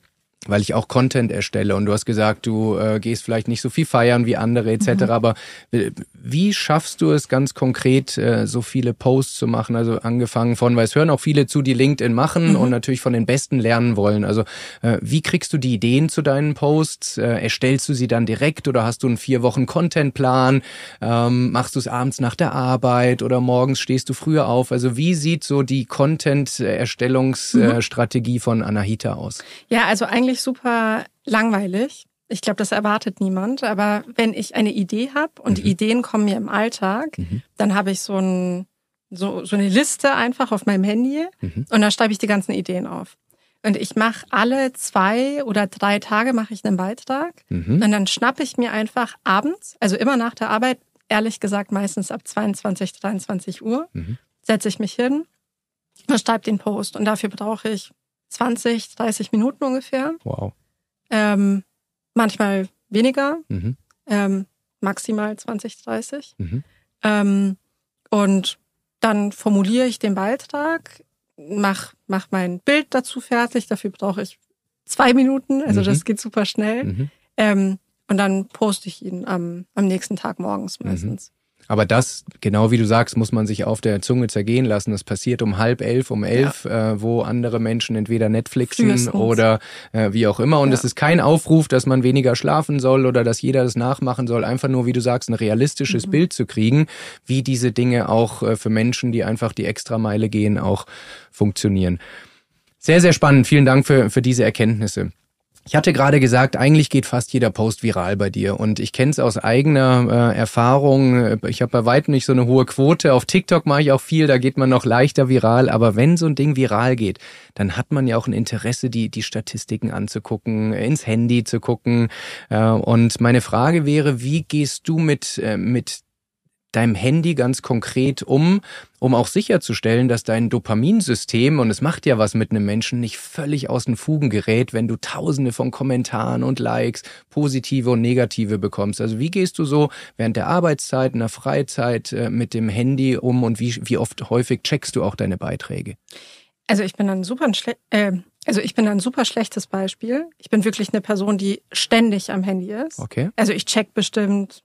weil ich auch Content erstelle und du hast gesagt, du äh, gehst vielleicht nicht so viel feiern wie andere etc. Mhm. Aber äh, wie schaffst du es ganz konkret, äh, so viele Posts zu machen? Also angefangen von, weil es hören auch viele zu, die LinkedIn machen mhm. und natürlich von den Besten lernen wollen. Also äh, wie kriegst du die Ideen zu deinen Posts? Äh, erstellst du sie dann direkt oder hast du einen vier Wochen Contentplan? Ähm, machst du es abends nach der Arbeit oder morgens stehst du früher auf? Also wie sieht so die Content-Erstellungsstrategie mhm. von Anahita aus? Ja, also eigentlich super langweilig. Ich glaube, das erwartet niemand. Aber wenn ich eine Idee habe und mhm. die Ideen kommen mir im Alltag, mhm. dann habe ich so, ein, so, so eine Liste einfach auf meinem Handy mhm. und da schreibe ich die ganzen Ideen auf. Und ich mache alle zwei oder drei Tage mache ich einen Beitrag mhm. und dann schnappe ich mir einfach abends, also immer nach der Arbeit, ehrlich gesagt meistens ab 22, 23 Uhr, mhm. setze ich mich hin und schreibe den Post. Und dafür brauche ich 20, 30 Minuten ungefähr. Wow. Ähm, manchmal weniger, mhm. ähm, maximal 20, 30. Mhm. Ähm, und dann formuliere ich den Beitrag, mach, mach mein Bild dazu fertig. Dafür brauche ich zwei Minuten, also mhm. das geht super schnell. Mhm. Ähm, und dann poste ich ihn am, am nächsten Tag morgens mhm. meistens. Aber das, genau wie du sagst, muss man sich auf der Zunge zergehen lassen. Das passiert um halb elf, um elf, ja. äh, wo andere Menschen entweder Netflixen Frühestens. oder äh, wie auch immer. Und es ist kein Aufruf, dass man weniger schlafen soll oder dass jeder das nachmachen soll. Einfach nur, wie du sagst, ein realistisches mhm. Bild zu kriegen, wie diese Dinge auch äh, für Menschen, die einfach die Extrameile gehen, auch funktionieren. Sehr, sehr spannend. Vielen Dank für, für diese Erkenntnisse. Ich hatte gerade gesagt, eigentlich geht fast jeder Post viral bei dir und ich kenne es aus eigener äh, Erfahrung. Ich habe bei weitem nicht so eine hohe Quote. Auf TikTok mache ich auch viel, da geht man noch leichter viral. Aber wenn so ein Ding viral geht, dann hat man ja auch ein Interesse, die, die Statistiken anzugucken, ins Handy zu gucken. Äh, und meine Frage wäre, wie gehst du mit, äh, mit deinem Handy ganz konkret um, um auch sicherzustellen, dass dein Dopaminsystem, und es macht ja was mit einem Menschen, nicht völlig aus den Fugen gerät, wenn du tausende von Kommentaren und Likes, positive und negative bekommst. Also wie gehst du so während der Arbeitszeit, in der Freizeit äh, mit dem Handy um und wie, wie oft häufig checkst du auch deine Beiträge? Also ich bin ein super äh, also ich bin ein super schlechtes Beispiel. Ich bin wirklich eine Person, die ständig am Handy ist. Okay. Also ich check bestimmt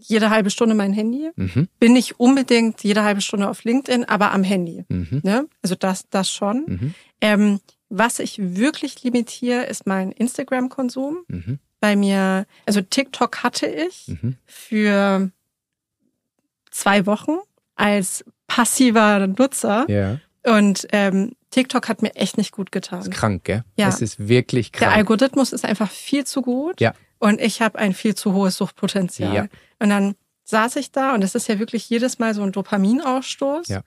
jede halbe Stunde mein Handy. Mhm. Bin nicht unbedingt jede halbe Stunde auf LinkedIn, aber am Handy. Mhm. Ne? Also das, das schon. Mhm. Ähm, was ich wirklich limitiere, ist mein Instagram-Konsum. Mhm. Bei mir, also TikTok hatte ich mhm. für zwei Wochen als passiver Nutzer. Ja. Und ähm, TikTok hat mir echt nicht gut getan. Das ist krank, gell? Ja. Das ist wirklich krank. Der Algorithmus ist einfach viel zu gut. Ja. Und ich habe ein viel zu hohes Suchtpotenzial. Ja. Und dann saß ich da und es ist ja wirklich jedes Mal so ein Dopaminausstoß. Ja.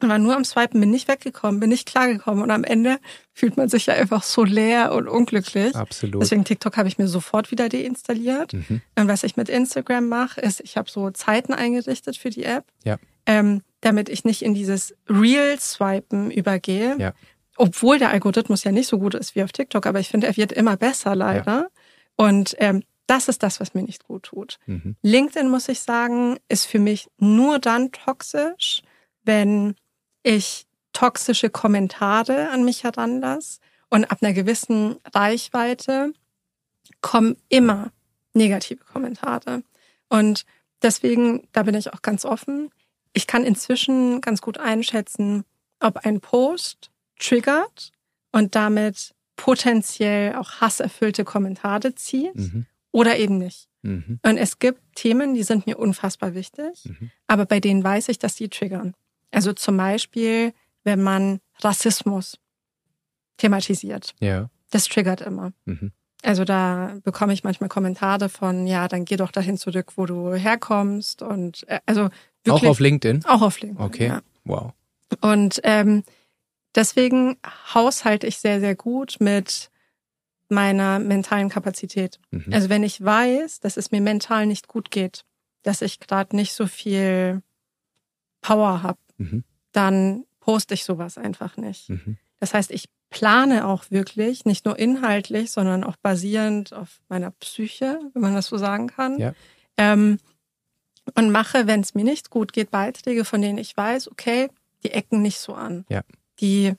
Und war nur am Swipen, bin nicht weggekommen, bin nicht klargekommen. Und am Ende fühlt man sich ja einfach so leer und unglücklich. Absolut. Deswegen TikTok habe ich mir sofort wieder deinstalliert. Mhm. Und was ich mit Instagram mache, ist, ich habe so Zeiten eingerichtet für die App, ja. ähm, damit ich nicht in dieses Real-Swipen übergehe. Ja. Obwohl der Algorithmus ja nicht so gut ist wie auf TikTok, aber ich finde, er wird immer besser leider. Ja. Und ähm, das ist das, was mir nicht gut tut. Mhm. LinkedIn, muss ich sagen, ist für mich nur dann toxisch, wenn ich toxische Kommentare an mich heranlasse. Und ab einer gewissen Reichweite kommen immer negative Kommentare. Und deswegen, da bin ich auch ganz offen. Ich kann inzwischen ganz gut einschätzen, ob ein Post triggert und damit potenziell auch hasserfüllte Kommentare zieht mhm. oder eben nicht. Mhm. Und es gibt Themen, die sind mir unfassbar wichtig, mhm. aber bei denen weiß ich, dass die triggern. Also zum Beispiel, wenn man Rassismus thematisiert. Ja. Das triggert immer. Mhm. Also da bekomme ich manchmal Kommentare von, ja, dann geh doch dahin zurück, wo du herkommst. Und äh, also wirklich, Auch auf LinkedIn? Auch auf LinkedIn. Okay. Ja. Wow. Und ähm, Deswegen haushalte ich sehr, sehr gut mit meiner mentalen Kapazität. Mhm. Also wenn ich weiß, dass es mir mental nicht gut geht, dass ich gerade nicht so viel Power habe, mhm. dann poste ich sowas einfach nicht. Mhm. Das heißt, ich plane auch wirklich, nicht nur inhaltlich, sondern auch basierend auf meiner Psyche, wenn man das so sagen kann. Ja. Ähm, und mache, wenn es mir nicht gut geht, Beiträge, von denen ich weiß, okay, die ecken nicht so an. Ja die,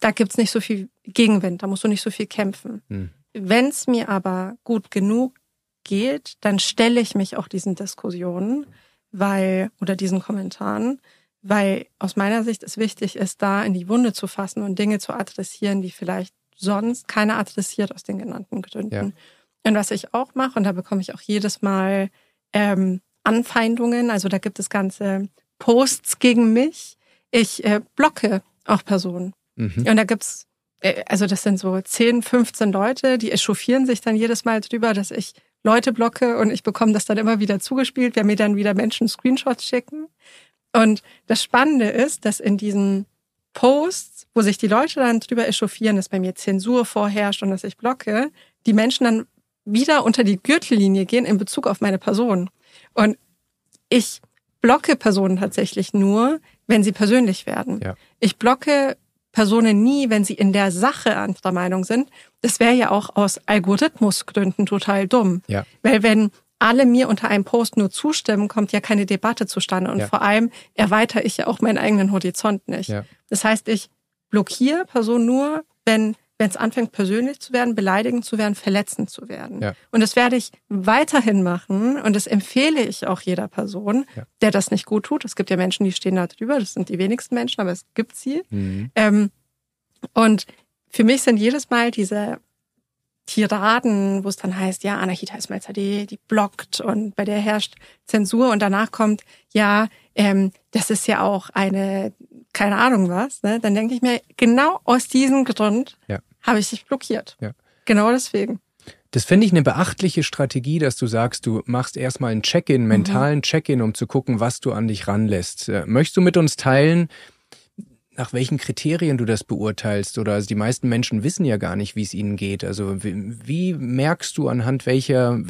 da gibt's nicht so viel Gegenwind, da musst du nicht so viel kämpfen. Hm. Wenn es mir aber gut genug geht, dann stelle ich mich auch diesen Diskussionen, weil, oder diesen Kommentaren, weil aus meiner Sicht es wichtig ist, da in die Wunde zu fassen und Dinge zu adressieren, die vielleicht sonst keiner adressiert aus den genannten Gründen. Ja. Und was ich auch mache, und da bekomme ich auch jedes Mal ähm, Anfeindungen, also da gibt es ganze Posts gegen mich. Ich äh, blocke auch Personen. Mhm. Und da gibt's äh, also das sind so 10, 15 Leute, die echauffieren sich dann jedes Mal drüber, dass ich Leute blocke und ich bekomme das dann immer wieder zugespielt, wer mir dann wieder Menschen Screenshots schicken. Und das Spannende ist, dass in diesen Posts, wo sich die Leute dann drüber echauffieren, dass bei mir Zensur vorherrscht und dass ich blocke, die Menschen dann wieder unter die Gürtellinie gehen in Bezug auf meine Person. Und ich blocke Personen tatsächlich nur, wenn sie persönlich werden. Ja. Ich blocke Personen nie, wenn sie in der Sache anderer Meinung sind. Das wäre ja auch aus Algorithmusgründen total dumm. Ja. Weil wenn alle mir unter einem Post nur zustimmen, kommt ja keine Debatte zustande. Und ja. vor allem erweitere ich ja auch meinen eigenen Horizont nicht. Ja. Das heißt, ich blockiere Personen nur, wenn wenn es anfängt, persönlich zu werden, beleidigend zu werden, verletzend zu werden. Ja. Und das werde ich weiterhin machen und das empfehle ich auch jeder Person, ja. der das nicht gut tut. Es gibt ja Menschen, die stehen da drüber, das sind die wenigsten Menschen, aber es gibt sie. Mhm. Ähm, und für mich sind jedes Mal diese Tiraden, wo es dann heißt, ja, Anahita Ismail die, die blockt und bei der herrscht Zensur und danach kommt, ja, ähm, das ist ja auch eine, keine Ahnung was, ne? dann denke ich mir, genau aus diesem Grund ja habe ich dich blockiert. Ja. Genau deswegen. Das finde ich eine beachtliche Strategie, dass du sagst, du machst erstmal einen Check-in, mentalen mhm. Check-in, um zu gucken, was du an dich ranlässt. Äh, möchtest du mit uns teilen, nach welchen Kriterien du das beurteilst? Oder also die meisten Menschen wissen ja gar nicht, wie es ihnen geht. Also wie, wie merkst du anhand welcher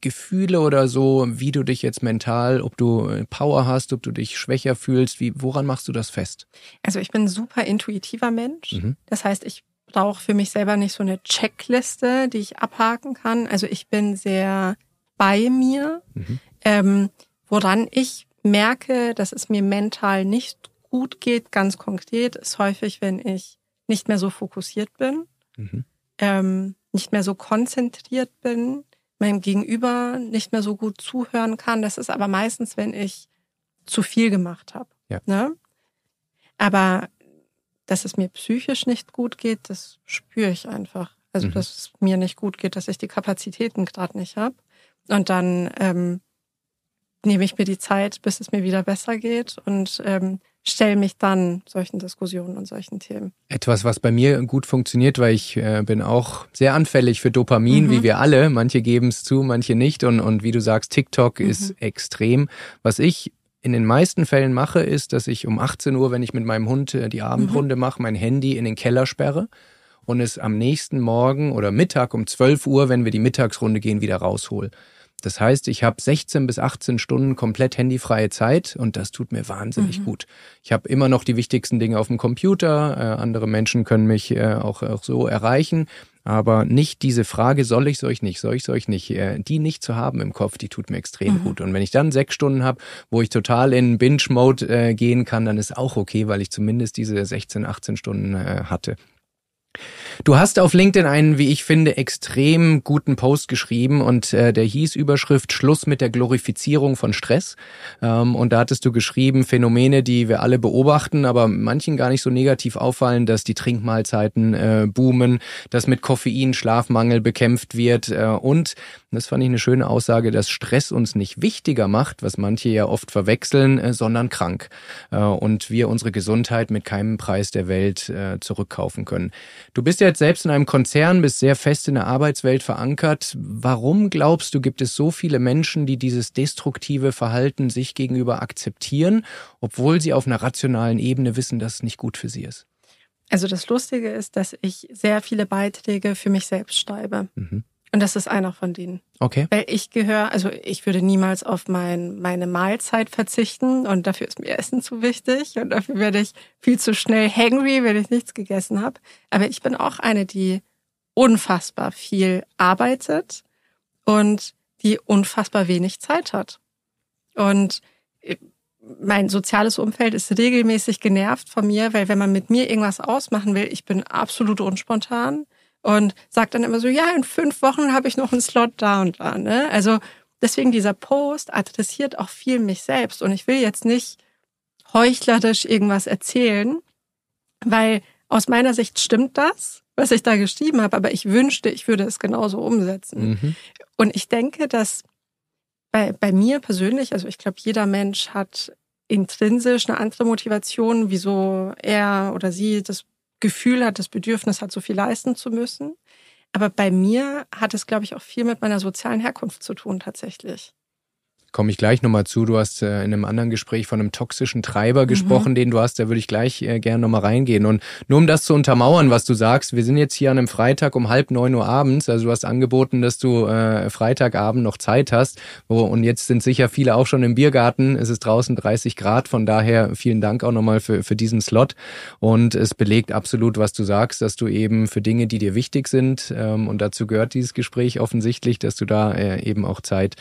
Gefühle oder so, wie du dich jetzt mental, ob du äh, Power hast, ob du dich schwächer fühlst, wie, woran machst du das fest? Also ich bin ein super intuitiver Mensch. Mhm. Das heißt, ich brauche für mich selber nicht so eine Checkliste, die ich abhaken kann. Also ich bin sehr bei mir. Mhm. Ähm, woran ich merke, dass es mir mental nicht gut geht, ganz konkret, ist häufig, wenn ich nicht mehr so fokussiert bin, mhm. ähm, nicht mehr so konzentriert bin, meinem Gegenüber nicht mehr so gut zuhören kann. Das ist aber meistens, wenn ich zu viel gemacht habe. Ja. Ne? Aber dass es mir psychisch nicht gut geht, das spüre ich einfach. Also mhm. dass es mir nicht gut geht, dass ich die Kapazitäten gerade nicht habe. Und dann ähm, nehme ich mir die Zeit, bis es mir wieder besser geht und ähm, stelle mich dann solchen Diskussionen und solchen Themen. Etwas, was bei mir gut funktioniert, weil ich äh, bin auch sehr anfällig für Dopamin, mhm. wie wir alle. Manche geben es zu, manche nicht. Und, und wie du sagst, TikTok mhm. ist extrem. Was ich in den meisten Fällen mache, ist, dass ich um 18 Uhr, wenn ich mit meinem Hund äh, die Abendrunde mhm. mache, mein Handy in den Keller sperre und es am nächsten Morgen oder Mittag um 12 Uhr, wenn wir die Mittagsrunde gehen, wieder raushol. Das heißt, ich habe 16 bis 18 Stunden komplett handyfreie Zeit und das tut mir wahnsinnig mhm. gut. Ich habe immer noch die wichtigsten Dinge auf dem Computer. Äh, andere Menschen können mich äh, auch, auch so erreichen. Aber nicht diese Frage, soll ich, soll ich nicht, soll ich, soll ich nicht, äh, die nicht zu haben im Kopf, die tut mir extrem mhm. gut. Und wenn ich dann sechs Stunden habe, wo ich total in Binge-Mode äh, gehen kann, dann ist auch okay, weil ich zumindest diese 16, 18 Stunden äh, hatte. Du hast auf LinkedIn einen, wie ich finde, extrem guten Post geschrieben und äh, der hieß Überschrift Schluss mit der Glorifizierung von Stress. Ähm, und da hattest du geschrieben, Phänomene, die wir alle beobachten, aber manchen gar nicht so negativ auffallen, dass die Trinkmahlzeiten äh, boomen, dass mit Koffein Schlafmangel bekämpft wird äh, und, das fand ich eine schöne Aussage, dass Stress uns nicht wichtiger macht, was manche ja oft verwechseln, äh, sondern krank. Äh, und wir unsere Gesundheit mit keinem Preis der Welt äh, zurückkaufen können. Du bist ja jetzt selbst in einem Konzern, bist sehr fest in der Arbeitswelt verankert. Warum glaubst du, gibt es so viele Menschen, die dieses destruktive Verhalten sich gegenüber akzeptieren, obwohl sie auf einer rationalen Ebene wissen, dass es nicht gut für sie ist? Also das Lustige ist, dass ich sehr viele Beiträge für mich selbst schreibe. Mhm. Und das ist einer von denen. Okay. Weil ich gehöre, also ich würde niemals auf mein, meine Mahlzeit verzichten und dafür ist mir Essen zu wichtig und dafür werde ich viel zu schnell hangry, wenn ich nichts gegessen habe. Aber ich bin auch eine, die unfassbar viel arbeitet und die unfassbar wenig Zeit hat. Und mein soziales Umfeld ist regelmäßig genervt von mir, weil wenn man mit mir irgendwas ausmachen will, ich bin absolut unspontan und sagt dann immer so, ja, in fünf Wochen habe ich noch einen Slot da und da. Ne? Also deswegen dieser Post adressiert auch viel mich selbst und ich will jetzt nicht heuchlerisch irgendwas erzählen, weil aus meiner Sicht stimmt das, was ich da geschrieben habe, aber ich wünschte, ich würde es genauso umsetzen. Mhm. Und ich denke, dass bei, bei mir persönlich, also ich glaube, jeder Mensch hat intrinsisch eine andere Motivation, wieso er oder sie das Gefühl hat, das Bedürfnis hat, so viel leisten zu müssen. Aber bei mir hat es, glaube ich, auch viel mit meiner sozialen Herkunft zu tun tatsächlich komme ich gleich nochmal zu. Du hast äh, in einem anderen Gespräch von einem toxischen Treiber mhm. gesprochen, den du hast. Da würde ich gleich äh, gerne nochmal reingehen. Und nur um das zu untermauern, was du sagst, wir sind jetzt hier an einem Freitag um halb neun Uhr abends. Also du hast angeboten, dass du äh, Freitagabend noch Zeit hast. Wo, und jetzt sind sicher viele auch schon im Biergarten. Es ist draußen 30 Grad. Von daher vielen Dank auch nochmal für, für diesen Slot. Und es belegt absolut, was du sagst, dass du eben für Dinge, die dir wichtig sind, ähm, und dazu gehört dieses Gespräch offensichtlich, dass du da äh, eben auch Zeit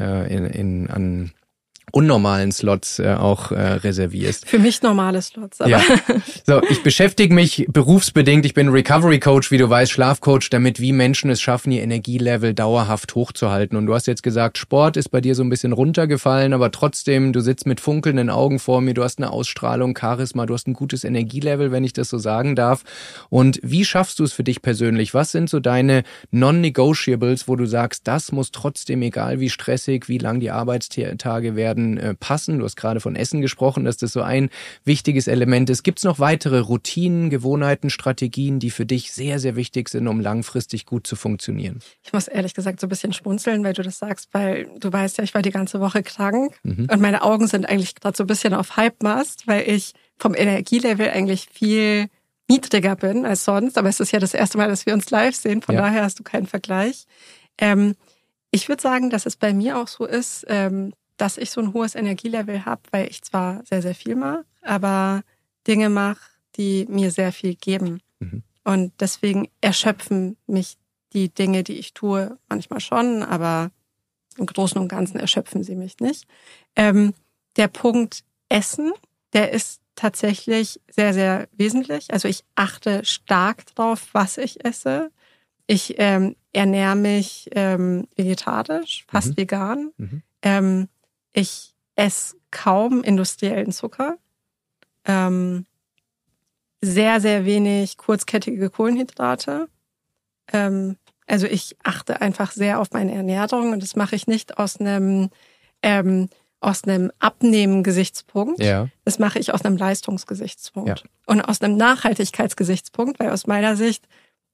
äh, in, in, an unnormalen Slots äh, auch äh, reservierst. Für mich normale Slots. Aber ja. So, ich beschäftige mich berufsbedingt, ich bin Recovery Coach, wie du weißt, Schlafcoach, damit wie Menschen es schaffen, ihr Energielevel dauerhaft hochzuhalten. Und du hast jetzt gesagt, Sport ist bei dir so ein bisschen runtergefallen, aber trotzdem, du sitzt mit funkelnden Augen vor mir, du hast eine Ausstrahlung, Charisma, du hast ein gutes Energielevel, wenn ich das so sagen darf. Und wie schaffst du es für dich persönlich? Was sind so deine Non-Negotiables, wo du sagst, das muss trotzdem, egal wie stressig, wie lang die Arbeitstage werden, werden äh, passen. Du hast gerade von Essen gesprochen, dass das so ein wichtiges Element ist. Gibt es noch weitere Routinen, Gewohnheiten, Strategien, die für dich sehr, sehr wichtig sind, um langfristig gut zu funktionieren? Ich muss ehrlich gesagt so ein bisschen schmunzeln, weil du das sagst, weil du weißt ja, ich war die ganze Woche krank mhm. und meine Augen sind eigentlich gerade so ein bisschen auf Halbmast, weil ich vom Energielevel eigentlich viel niedriger bin als sonst. Aber es ist ja das erste Mal, dass wir uns live sehen. Von ja. daher hast du keinen Vergleich. Ähm, ich würde sagen, dass es bei mir auch so ist, ähm, dass ich so ein hohes Energielevel habe, weil ich zwar sehr, sehr viel mache, aber Dinge mache, die mir sehr viel geben. Mhm. Und deswegen erschöpfen mich die Dinge, die ich tue, manchmal schon, aber im Großen und Ganzen erschöpfen sie mich nicht. Ähm, der Punkt Essen, der ist tatsächlich sehr, sehr wesentlich. Also ich achte stark drauf, was ich esse. Ich ähm, ernähre mich ähm, vegetarisch, fast mhm. vegan. Mhm. Ähm, ich esse kaum industriellen Zucker. Ähm, sehr, sehr wenig kurzkettige Kohlenhydrate. Ähm, also ich achte einfach sehr auf meine Ernährung und das mache ich nicht aus einem ähm, aus einem Abnehmen-Gesichtspunkt. Ja. Das mache ich aus einem Leistungsgesichtspunkt ja. und aus einem Nachhaltigkeitsgesichtspunkt, weil aus meiner Sicht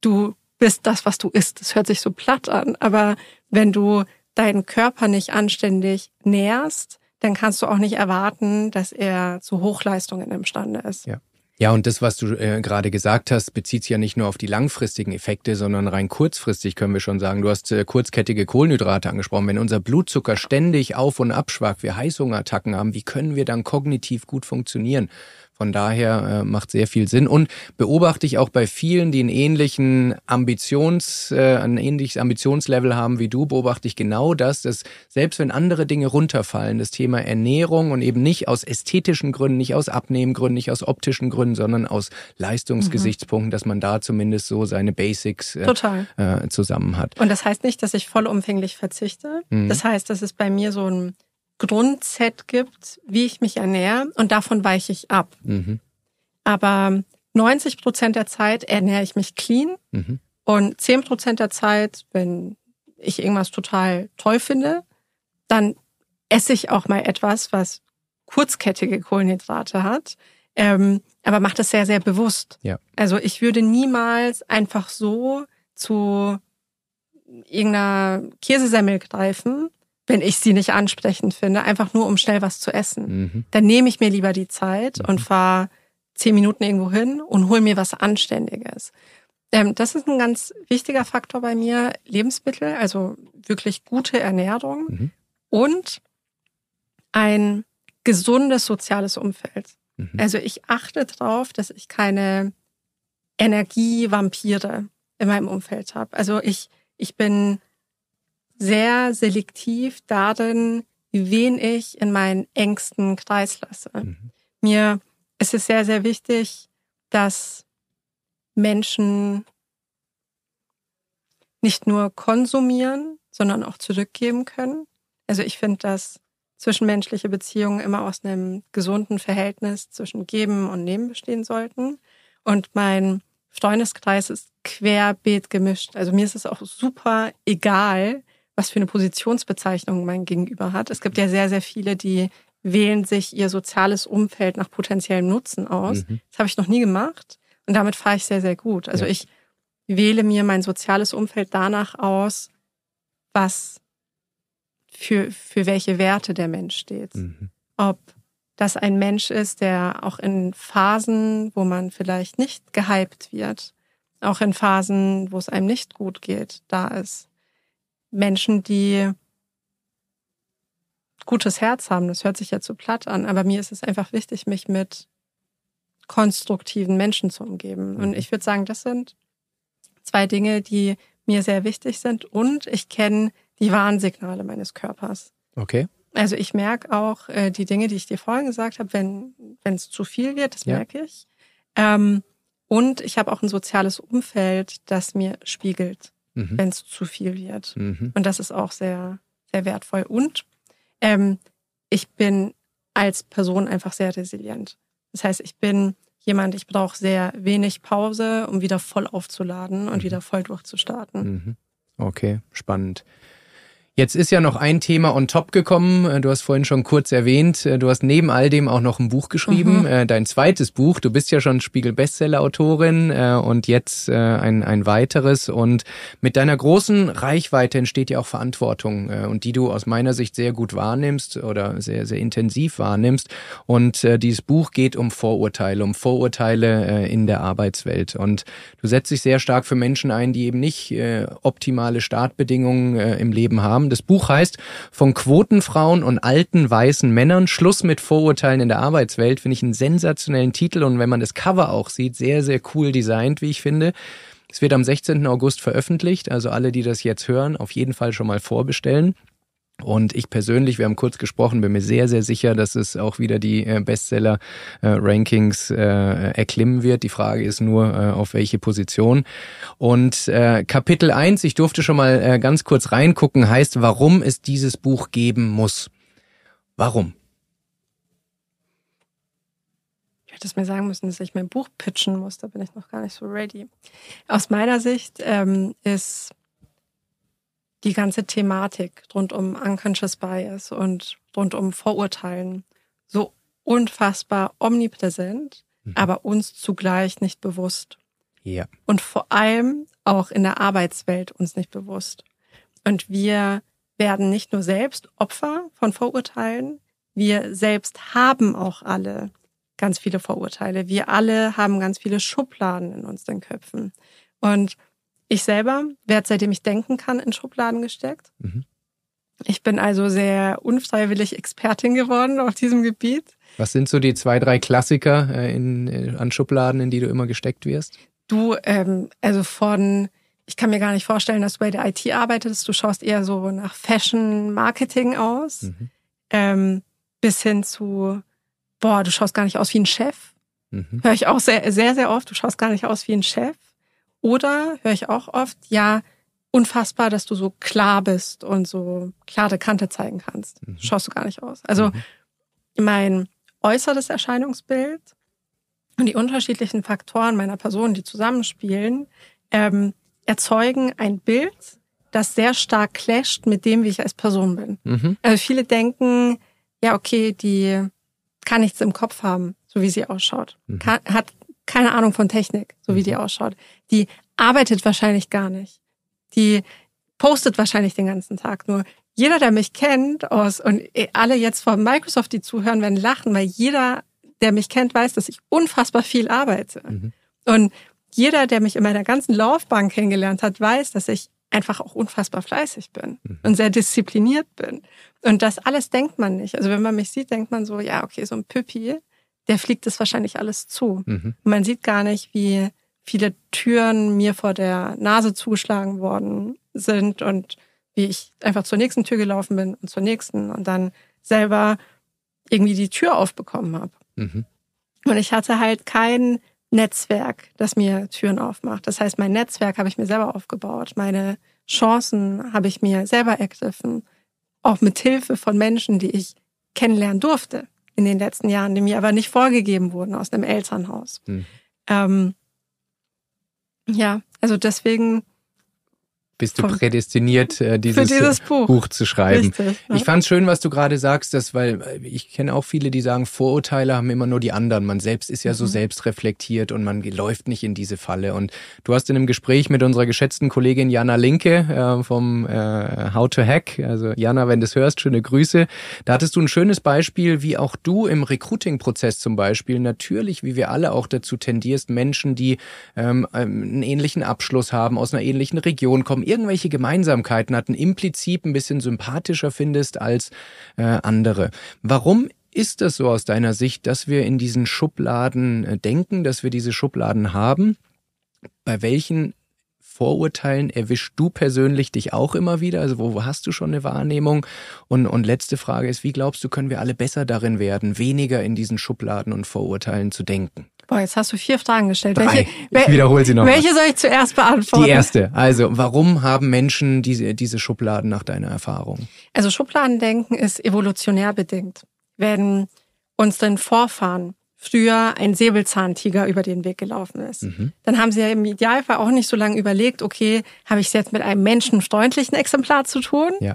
du bist das, was du isst. Das hört sich so platt an, aber wenn du deinen Körper nicht anständig nährst, dann kannst du auch nicht erwarten, dass er zu Hochleistungen imstande ist. Ja. Ja, und das, was du äh, gerade gesagt hast, bezieht sich ja nicht nur auf die langfristigen Effekte, sondern rein kurzfristig können wir schon sagen. Du hast äh, kurzkettige Kohlenhydrate angesprochen. Wenn unser Blutzucker ständig auf und abschwackt, wir Heißhungerattacken haben, wie können wir dann kognitiv gut funktionieren? Von daher äh, macht sehr viel Sinn und beobachte ich auch bei vielen, die einen ähnlichen Ambitions, äh, ein ähnliches Ambitionslevel haben wie du, beobachte ich genau das, dass selbst wenn andere Dinge runterfallen, das Thema Ernährung und eben nicht aus ästhetischen Gründen, nicht aus Abnehmgründen, nicht aus optischen Gründen, sondern aus Leistungsgesichtspunkten, mhm. dass man da zumindest so seine Basics äh, äh, zusammen hat. Und das heißt nicht, dass ich vollumfänglich verzichte. Mhm. Das heißt, dass es bei mir so ein Grundset gibt, wie ich mich ernähre und davon weiche ich ab. Mhm. Aber 90 Prozent der Zeit ernähre ich mich clean mhm. und 10 Prozent der Zeit, wenn ich irgendwas total toll finde, dann esse ich auch mal etwas, was kurzkettige Kohlenhydrate hat, ähm, aber macht es sehr, sehr bewusst. Ja. Also ich würde niemals einfach so zu irgendeiner Käsesemmel greifen, wenn ich sie nicht ansprechend finde, einfach nur um schnell was zu essen. Mhm. Dann nehme ich mir lieber die Zeit mhm. und fahre zehn Minuten irgendwo hin und hol mir was Anständiges. Ähm, das ist ein ganz wichtiger Faktor bei mir. Lebensmittel, also wirklich gute Ernährung mhm. und ein gesundes soziales Umfeld. Mhm. Also ich achte darauf, dass ich keine Energievampire in meinem Umfeld habe. Also ich, ich bin sehr selektiv darin, wen ich in meinen engsten Kreis lasse. Mhm. Mir ist es sehr, sehr wichtig, dass Menschen nicht nur konsumieren, sondern auch zurückgeben können. Also ich finde, dass zwischenmenschliche Beziehungen immer aus einem gesunden Verhältnis zwischen Geben und Nehmen bestehen sollten. Und mein Freundeskreis ist querbeet gemischt. Also mir ist es auch super egal, was für eine Positionsbezeichnung mein Gegenüber hat. Es gibt ja sehr, sehr viele, die wählen sich ihr soziales Umfeld nach potenziellem Nutzen aus. Mhm. Das habe ich noch nie gemacht, Und damit fahre ich sehr, sehr gut. Also ja. ich wähle mir mein soziales Umfeld danach aus, was für, für welche Werte der Mensch steht. Mhm. Ob das ein Mensch ist, der auch in Phasen, wo man vielleicht nicht gehypt wird, auch in Phasen, wo es einem nicht gut geht, da ist. Menschen, die gutes Herz haben, das hört sich jetzt so platt an, aber mir ist es einfach wichtig, mich mit konstruktiven Menschen zu umgeben. Und mhm. ich würde sagen, das sind zwei Dinge, die mir sehr wichtig sind. Und ich kenne die Warnsignale meines Körpers. Okay. Also ich merke auch äh, die Dinge, die ich dir vorhin gesagt habe, wenn wenn es zu viel wird, das ja. merke ich. Ähm, und ich habe auch ein soziales Umfeld, das mir spiegelt, mhm. wenn es zu viel wird. Mhm. Und das ist auch sehr sehr wertvoll. Und ähm, ich bin als Person einfach sehr resilient. Das heißt, ich bin jemand, ich brauche sehr wenig Pause, um wieder voll aufzuladen und mhm. wieder voll durchzustarten. Mhm. Okay, spannend. Jetzt ist ja noch ein Thema on top gekommen. Äh, du hast vorhin schon kurz erwähnt, äh, du hast neben all dem auch noch ein Buch geschrieben, mhm. Äh, dein zweites Buch. Du bist ja schon Spiegel-Bestseller-Autorin und jetzt ein, ein weiteres. Und mit deiner großen Reichweite entsteht ja auch Verantwortung und die du aus meiner Sicht sehr gut wahrnimmst oder sehr, sehr intensiv wahrnimmst. Und dieses Buch geht um Vorurteile, um Vorurteile in der Arbeitswelt. Und du setzt dich sehr stark für Menschen ein, die eben nicht optimale Startbedingungen im Leben haben haben. Das Buch heißt Von Quotenfrauen und alten weißen Männern Schluss mit Vorurteilen in der Arbeitswelt. Finde ich einen sensationellen Titel und wenn man das Cover auch sieht, sehr, sehr cool designt, wie ich finde. Es wird am 16. August veröffentlicht, also alle, die das jetzt hören, auf jeden Fall schon mal vorbestellen. Und ich persönlich, wir haben kurz gesprochen, bin mir sehr, sehr sicher, dass es auch wieder die äh, Bestseller-Rankings äh, erklimmen wird. Die Frage ist nur, äh, auf welche Position. Und Kapitel 1, ich durfte schon mal ganz kurz reingucken, heißt, warum es dieses Buch geben muss. Warum? Ich hätte es mir sagen müssen, dass ich mein Buch pitchen muss. Da bin ich noch gar nicht so ready. Aus meiner Sicht ähm, ist die ganze Thematik rund um Unconscious Bias und rund um Vorurteilen so unfassbar omnipräsent, mhm. aber uns zugleich nicht bewusst. Ja. Und vor allem auch in der Arbeitswelt uns nicht bewusst. Und wir werden nicht nur selbst Opfer von Vorurteilen, wir selbst haben auch alle ganz viele Vorurteile. Wir alle haben ganz viele Schubladen in unseren Köpfen. Und ich selber werde, seitdem ich denken kann, in Schubladen gesteckt. Mhm. Ich bin also sehr unfreiwillig Expertin geworden auf diesem Gebiet. Was sind so die zwei, drei Klassiker äh, in, äh, an Schubladen, in die du immer gesteckt wirst? Du, ähm, also von, ich kann mir gar nicht vorstellen, dass du bei der IT arbeitest. Du schaust eher so nach Fashion, Marketing aus, mhm. ähm, bis hin zu, boah, du schaust gar nicht aus wie ein Chef. Mhm. Höre ich auch sehr, sehr, sehr oft. Du schaust gar nicht aus wie ein Chef. Oder höre ich auch oft, ja, unfassbar, dass du so klar bist und so klare Kante zeigen kannst. Mhm. Schaust du gar nicht aus. Also mhm. mein äußeres Erscheinungsbild und die unterschiedlichen Faktoren meiner Person, die zusammenspielen, ähm, erzeugen ein Bild, das sehr stark clasht mit dem, wie ich als Person bin. Mhm. Also viele denken, ja, okay, die kann nichts im Kopf haben, so wie sie ausschaut. Mhm. Kann, hat keine Ahnung von Technik, so wie die mhm. ausschaut. Die arbeitet wahrscheinlich gar nicht. Die postet wahrscheinlich den ganzen Tag nur. Jeder, der mich kennt aus, und alle jetzt von Microsoft, die zuhören, werden lachen, weil jeder, der mich kennt, weiß, dass ich unfassbar viel arbeite. Mhm. Und jeder, der mich in meiner ganzen Laufbahn kennengelernt hat, weiß, dass ich einfach auch unfassbar fleißig bin mhm. und sehr diszipliniert bin. Und das alles denkt man nicht. Also wenn man mich sieht, denkt man so, ja, okay, so ein Püppi, der fliegt es wahrscheinlich alles zu. Mhm. Man sieht gar nicht, wie viele Türen mir vor der Nase zugeschlagen worden sind und wie ich einfach zur nächsten Tür gelaufen bin und zur nächsten und dann selber irgendwie die Tür aufbekommen habe. Mhm. Und ich hatte halt kein Netzwerk, das mir Türen aufmacht. Das heißt, mein Netzwerk habe ich mir selber aufgebaut. Meine Chancen habe ich mir selber ergriffen. Auch mit Hilfe von Menschen, die ich kennenlernen durfte in den letzten Jahren, die mir aber nicht vorgegeben wurden aus einem Elternhaus. Hm. Ähm, ja, also deswegen bist du prädestiniert, äh, dieses, dieses Buch. Buch. zu schreiben. Richtig, Ich fand's schön, was du gerade sagst, dass, weil äh, ich kenne auch viele, die sagen, Vorurteile haben immer nur die anderen. Man selbst ist ja so Mhm. selbstreflektiert und man läuft nicht in diese Falle. Und du hast in einem Gespräch mit unserer geschätzten Kollegin Jana Linke äh, vom äh, How to Hack, also Jana, wenn du es hörst, schöne Grüße. Da hattest du ein schönes Beispiel, wie auch du im Recruiting-Prozess zum Beispiel natürlich, wie wir alle auch dazu tendierst, Menschen, die ähm, einen ähnlichen Abschluss haben, aus einer ähnlichen Region kommen, irgendwelche Gemeinsamkeiten hatten, implizit ein bisschen sympathischer findest als äh, andere. Warum ist das so aus deiner Sicht, dass wir in diesen Schubladen äh, denken, dass wir diese Schubladen haben? Bei welchen Vorurteilen erwischst du persönlich dich auch immer wieder? Also wo, wo hast du schon eine Wahrnehmung? Und, und letzte Frage ist, wie glaubst du, können wir alle besser darin werden, weniger in diesen Schubladen und Vorurteilen zu denken? Boah, jetzt hast du vier Fragen gestellt. Drei. Ich wiederhole sie noch Welche mal. soll ich zuerst beantworten? Die erste. Also, warum haben Menschen diese, diese Schubladen nach deiner Erfahrung? Also Schubladendenken ist evolutionär bedingt. Wenn uns den Vorfahren früher ein Säbelzahntiger über den Weg gelaufen ist, Mhm. dann haben sie ja im Idealfall auch nicht so lange überlegt, okay, habe ich es jetzt mit einem menschenfreundlichen Exemplar zu tun Ja.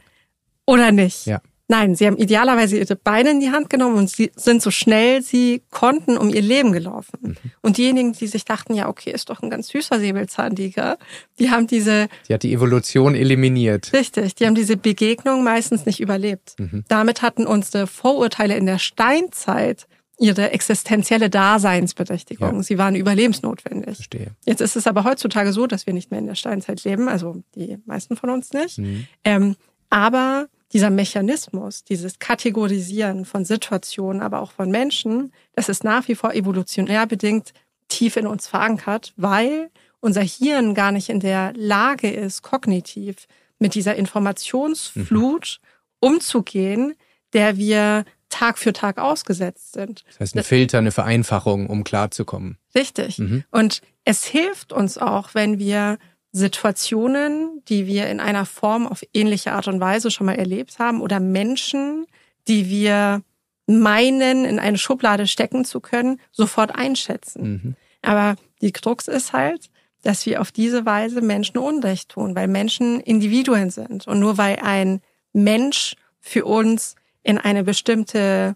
oder nicht? Ja. Nein, sie haben idealerweise ihre Beine in die Hand genommen und sie sind so schnell sie konnten um ihr Leben gelaufen. Mhm. Und diejenigen, die sich dachten, ja, okay, ist doch ein ganz süßer Säbelzahntiger, die haben diese Sie hat die Evolution eliminiert. Richtig, die haben diese Begegnung meistens nicht überlebt. Mhm. Damit hatten unsere Vorurteile in der Steinzeit ihre existenzielle Daseinsberechtigung. Ja. Sie waren überlebensnotwendig. Verstehe. Jetzt ist es aber heutzutage so, dass wir nicht mehr in der Steinzeit leben, also die meisten von uns nicht. Mhm. Ähm, aber dieser Mechanismus, dieses Kategorisieren von Situationen, aber auch von Menschen, das ist nach wie vor evolutionär bedingt tief in uns verankert, weil unser Hirn gar nicht in der Lage ist, kognitiv mit dieser Informationsflut umzugehen, der wir Tag für Tag ausgesetzt sind. Das heißt, ein Filter, eine Vereinfachung, um klarzukommen. Richtig. Mhm. Und es hilft uns auch, wenn wir Situationen, die wir in einer Form auf ähnliche Art und Weise schon mal erlebt haben oder Menschen, die wir meinen, in eine Schublade stecken zu können, sofort einschätzen. Mhm. Aber die Krux ist halt, dass wir auf diese Weise Menschen Unrecht tun, weil Menschen Individuen sind. Und nur weil ein Mensch für uns in eine bestimmte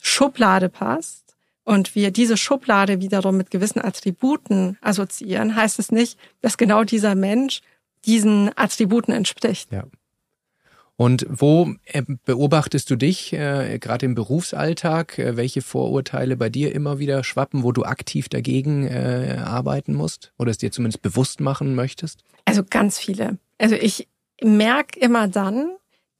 Schublade passt und wir diese Schublade wiederum mit gewissen Attributen assoziieren, heißt es nicht, dass genau dieser Mensch diesen Attributen entspricht. Ja. Und wo äh, beobachtest du dich, äh, gerade im Berufsalltag, äh, welche Vorurteile bei dir immer wieder schwappen, wo du aktiv dagegen äh, arbeiten musst oder es dir zumindest bewusst machen möchtest? Also ganz viele. Also ich merke immer dann,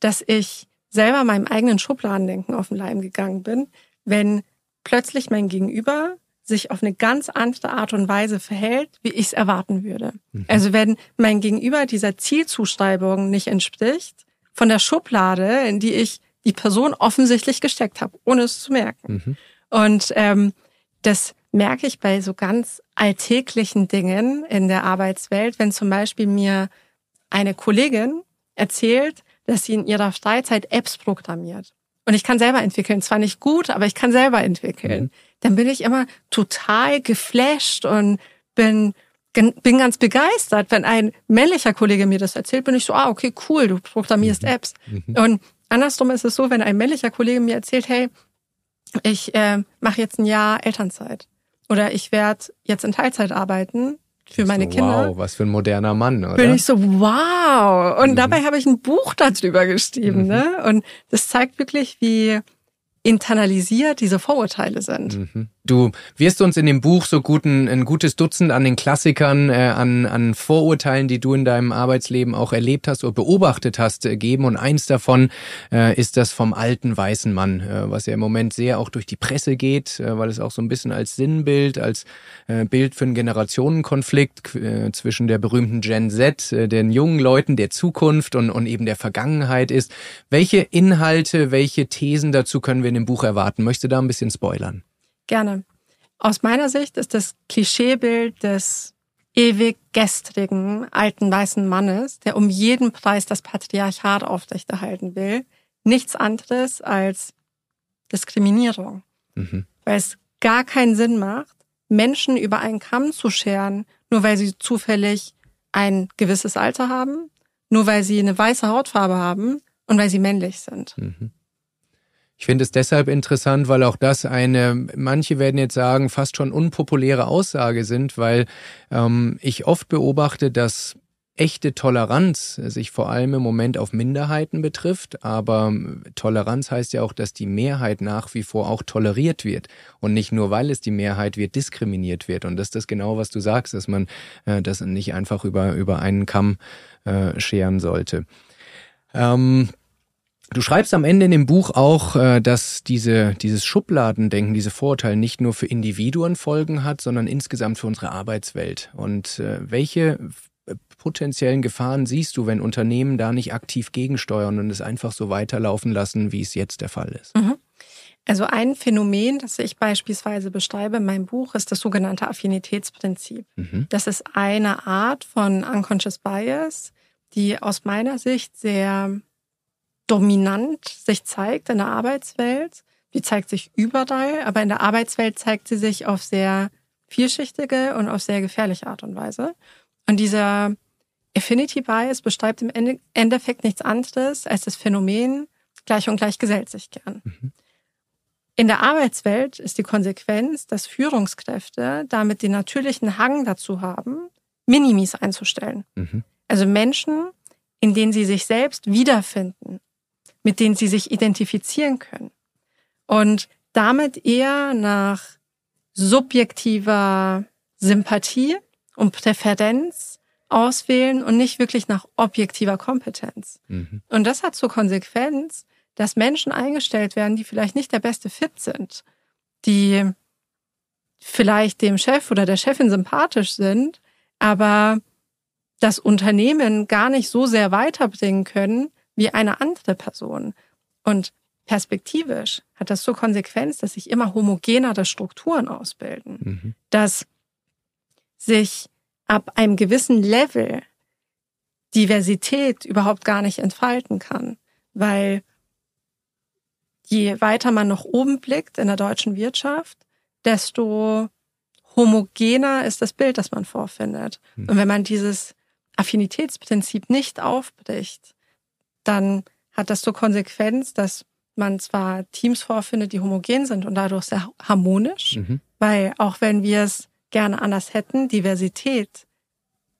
dass ich selber meinem eigenen Schubladendenken auf den Leim gegangen bin, wenn plötzlich mein Gegenüber sich auf eine ganz andere Art und Weise verhält, wie ich es erwarten würde. Also wenn mein Gegenüber dieser Zielzuschreibung nicht entspricht, von der Schublade, in die ich die Person offensichtlich gesteckt habe, ohne es zu merken. Mhm. Und ähm, das merke ich bei so ganz alltäglichen Dingen in der Arbeitswelt, wenn zum Beispiel mir eine Kollegin erzählt, dass sie in ihrer Freizeit Apps programmiert. Und ich kann selber entwickeln. Zwar nicht gut, aber ich kann selber entwickeln. Mhm. Dann bin ich immer total geflasht und bin, bin ganz begeistert. Wenn ein männlicher Kollege mir das erzählt, bin ich so, ah, okay, cool, du programmierst Apps. Und andersrum ist es so, wenn ein männlicher Kollege mir erzählt, hey, ich äh, mache jetzt ein Jahr Elternzeit oder ich werde jetzt in Teilzeit arbeiten für meine so, Kinder Wow, was für ein moderner Mann, oder? bin ich so, wow. Und dabei habe ich ein Buch darüber geschrieben. Ne? Und das zeigt wirklich, wie internalisiert diese Vorurteile sind. Mhm. Du wirst uns in dem Buch so gut ein, gutes Dutzend an den Klassikern, äh, an, an Vorurteilen, die du in deinem Arbeitsleben auch erlebt hast oder beobachtet hast, äh, geben. Und eins davon äh, ist das vom alten weißen Mann, äh, was ja im Moment sehr auch durch die Presse geht, äh, weil es auch so ein bisschen als Sinnbild, als äh, Bild für einen Generationenkonflikt äh, zwischen der berühmten Gen Z, äh, den jungen Leuten der Zukunft und, und eben der Vergangenheit ist. Welche Inhalte, welche Thesen dazu können wir in dem Buch erwarten? Möchtest du da ein bisschen spoilern? Gerne. Aus meiner Sicht ist das Klischeebild des ewig gestrigen alten weißen Mannes, der um jeden Preis das Patriarchat aufrechterhalten will, nichts anderes als Diskriminierung. Mhm. weil es gar keinen Sinn macht, Menschen über einen Kamm zu scheren, nur weil sie zufällig ein gewisses Alter haben, nur weil sie eine weiße Hautfarbe haben und weil sie männlich sind. Mhm. Ich finde es deshalb interessant, weil auch das eine, manche werden jetzt sagen, fast schon unpopuläre Aussage sind, weil ähm, ich oft beobachte, dass echte Toleranz sich vor allem im Moment auf Minderheiten betrifft, aber Toleranz heißt ja auch, dass die Mehrheit nach wie vor auch toleriert wird und nicht nur, weil es die Mehrheit wird, diskriminiert wird. Und das ist das genau, was du sagst, dass man äh, das nicht einfach über, über einen Kamm äh, scheren sollte. Ähm, Du schreibst am Ende in dem Buch auch, äh, dass diese, dieses Schubladendenken, diese Vorurteile nicht nur für Individuen Folgen hat, sondern insgesamt für unsere Arbeitswelt. Und äh, welche potenziellen Gefahren siehst du, wenn Unternehmen da nicht aktiv gegensteuern und es einfach so weiterlaufen lassen, wie es jetzt der Fall ist? Mhm. Also ein Phänomen, das ich beispielsweise beschreibe in meinem Buch, ist das sogenannte Affinitätsprinzip. Mhm. Das ist eine Art von Unconscious Bias, die aus meiner Sicht sehr dominant sich zeigt in der Arbeitswelt. Die zeigt sich überall, aber in der Arbeitswelt zeigt sie sich auf sehr vielschichtige und auf sehr gefährliche Art und Weise. Und dieser Affinity Bias beschreibt im Endeffekt nichts anderes als das Phänomen, gleich und gleich gesellt sich gern. Mhm. In der Arbeitswelt ist die Konsequenz, dass Führungskräfte damit den natürlichen Hang dazu haben, Minimis einzustellen. Mhm. Also Menschen, in denen sie sich selbst wiederfinden, mit denen sie sich identifizieren können. Und damit eher nach subjektiver Sympathie und Präferenz auswählen und nicht wirklich nach objektiver Kompetenz. Mhm. Und das hat zur Konsequenz, dass Menschen eingestellt werden, die vielleicht nicht der beste Fit sind, die vielleicht dem Chef oder der Chefin sympathisch sind, aber das Unternehmen gar nicht so sehr weiterbringen können wie eine andere Person. Und perspektivisch hat das zur Konsequenz, dass sich immer homogenere Strukturen ausbilden, mhm. dass sich ab einem gewissen Level Diversität überhaupt gar nicht entfalten kann, weil je weiter man nach oben blickt in der deutschen Wirtschaft, desto homogener ist das Bild, das man vorfindet. Hm. Und wenn man dieses Affinitätsprinzip nicht aufbricht, dann hat das zur Konsequenz, dass man zwar Teams vorfindet, die homogen sind und dadurch sehr harmonisch, mhm. weil auch wenn wir es gerne anders hätten. Diversität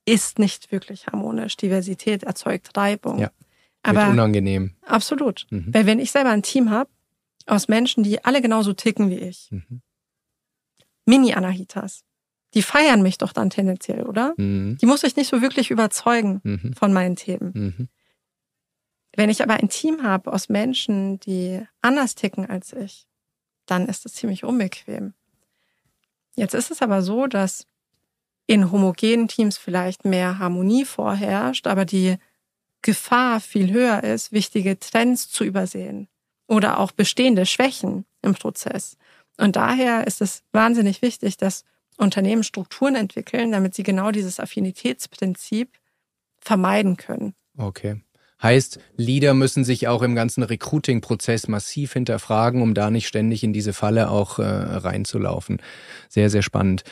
ist nicht wirklich harmonisch. Diversität erzeugt Reibung. Ja, Aber unangenehm. Absolut. Mhm. Weil wenn ich selber ein Team habe aus Menschen, die alle genauso ticken wie ich, mhm. Mini-Anahitas, die feiern mich doch dann tendenziell, oder? Mhm. Die muss ich nicht so wirklich überzeugen mhm. von meinen Themen. Wenn ich aber ein Team habe aus Menschen, die anders ticken als ich, dann ist es ziemlich unbequem. Jetzt ist es aber so, dass in homogenen Teams vielleicht mehr Harmonie vorherrscht, aber die Gefahr viel höher ist, wichtige Trends zu übersehen oder auch bestehende Schwächen im Prozess. Und daher ist es wahnsinnig wichtig, dass Unternehmen Strukturen entwickeln, damit sie genau dieses Affinitätsprinzip vermeiden können. Okay. Heißt, Leader müssen sich auch im ganzen Recruiting-Prozess massiv hinterfragen, um da nicht ständig in diese Falle auch äh, reinzulaufen. Sehr, sehr spannend.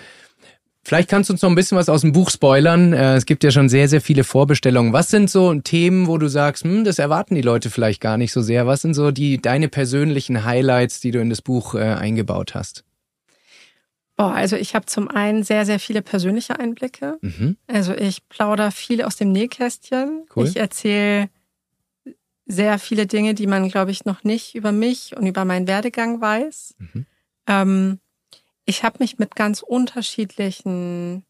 Vielleicht kannst du uns noch ein bisschen was aus dem Buch spoilern. Äh, es gibt ja schon sehr, sehr viele Vorbestellungen. Was sind so Themen, wo du sagst, hm, das erwarten die Leute vielleicht gar nicht so sehr? Was sind so die deine persönlichen Highlights, die du in das Buch äh, eingebaut hast? Boah, also ich habe zum einen sehr, sehr viele persönliche Einblicke. Mhm. Also ich plaudere viel aus dem Nähkästchen. Cool. Ich erzähle sehr viele Dinge, die man, glaube ich, noch nicht über mich und über meinen Werdegang weiß. Mhm. Ähm, ich habe mich mit ganz unterschiedlichen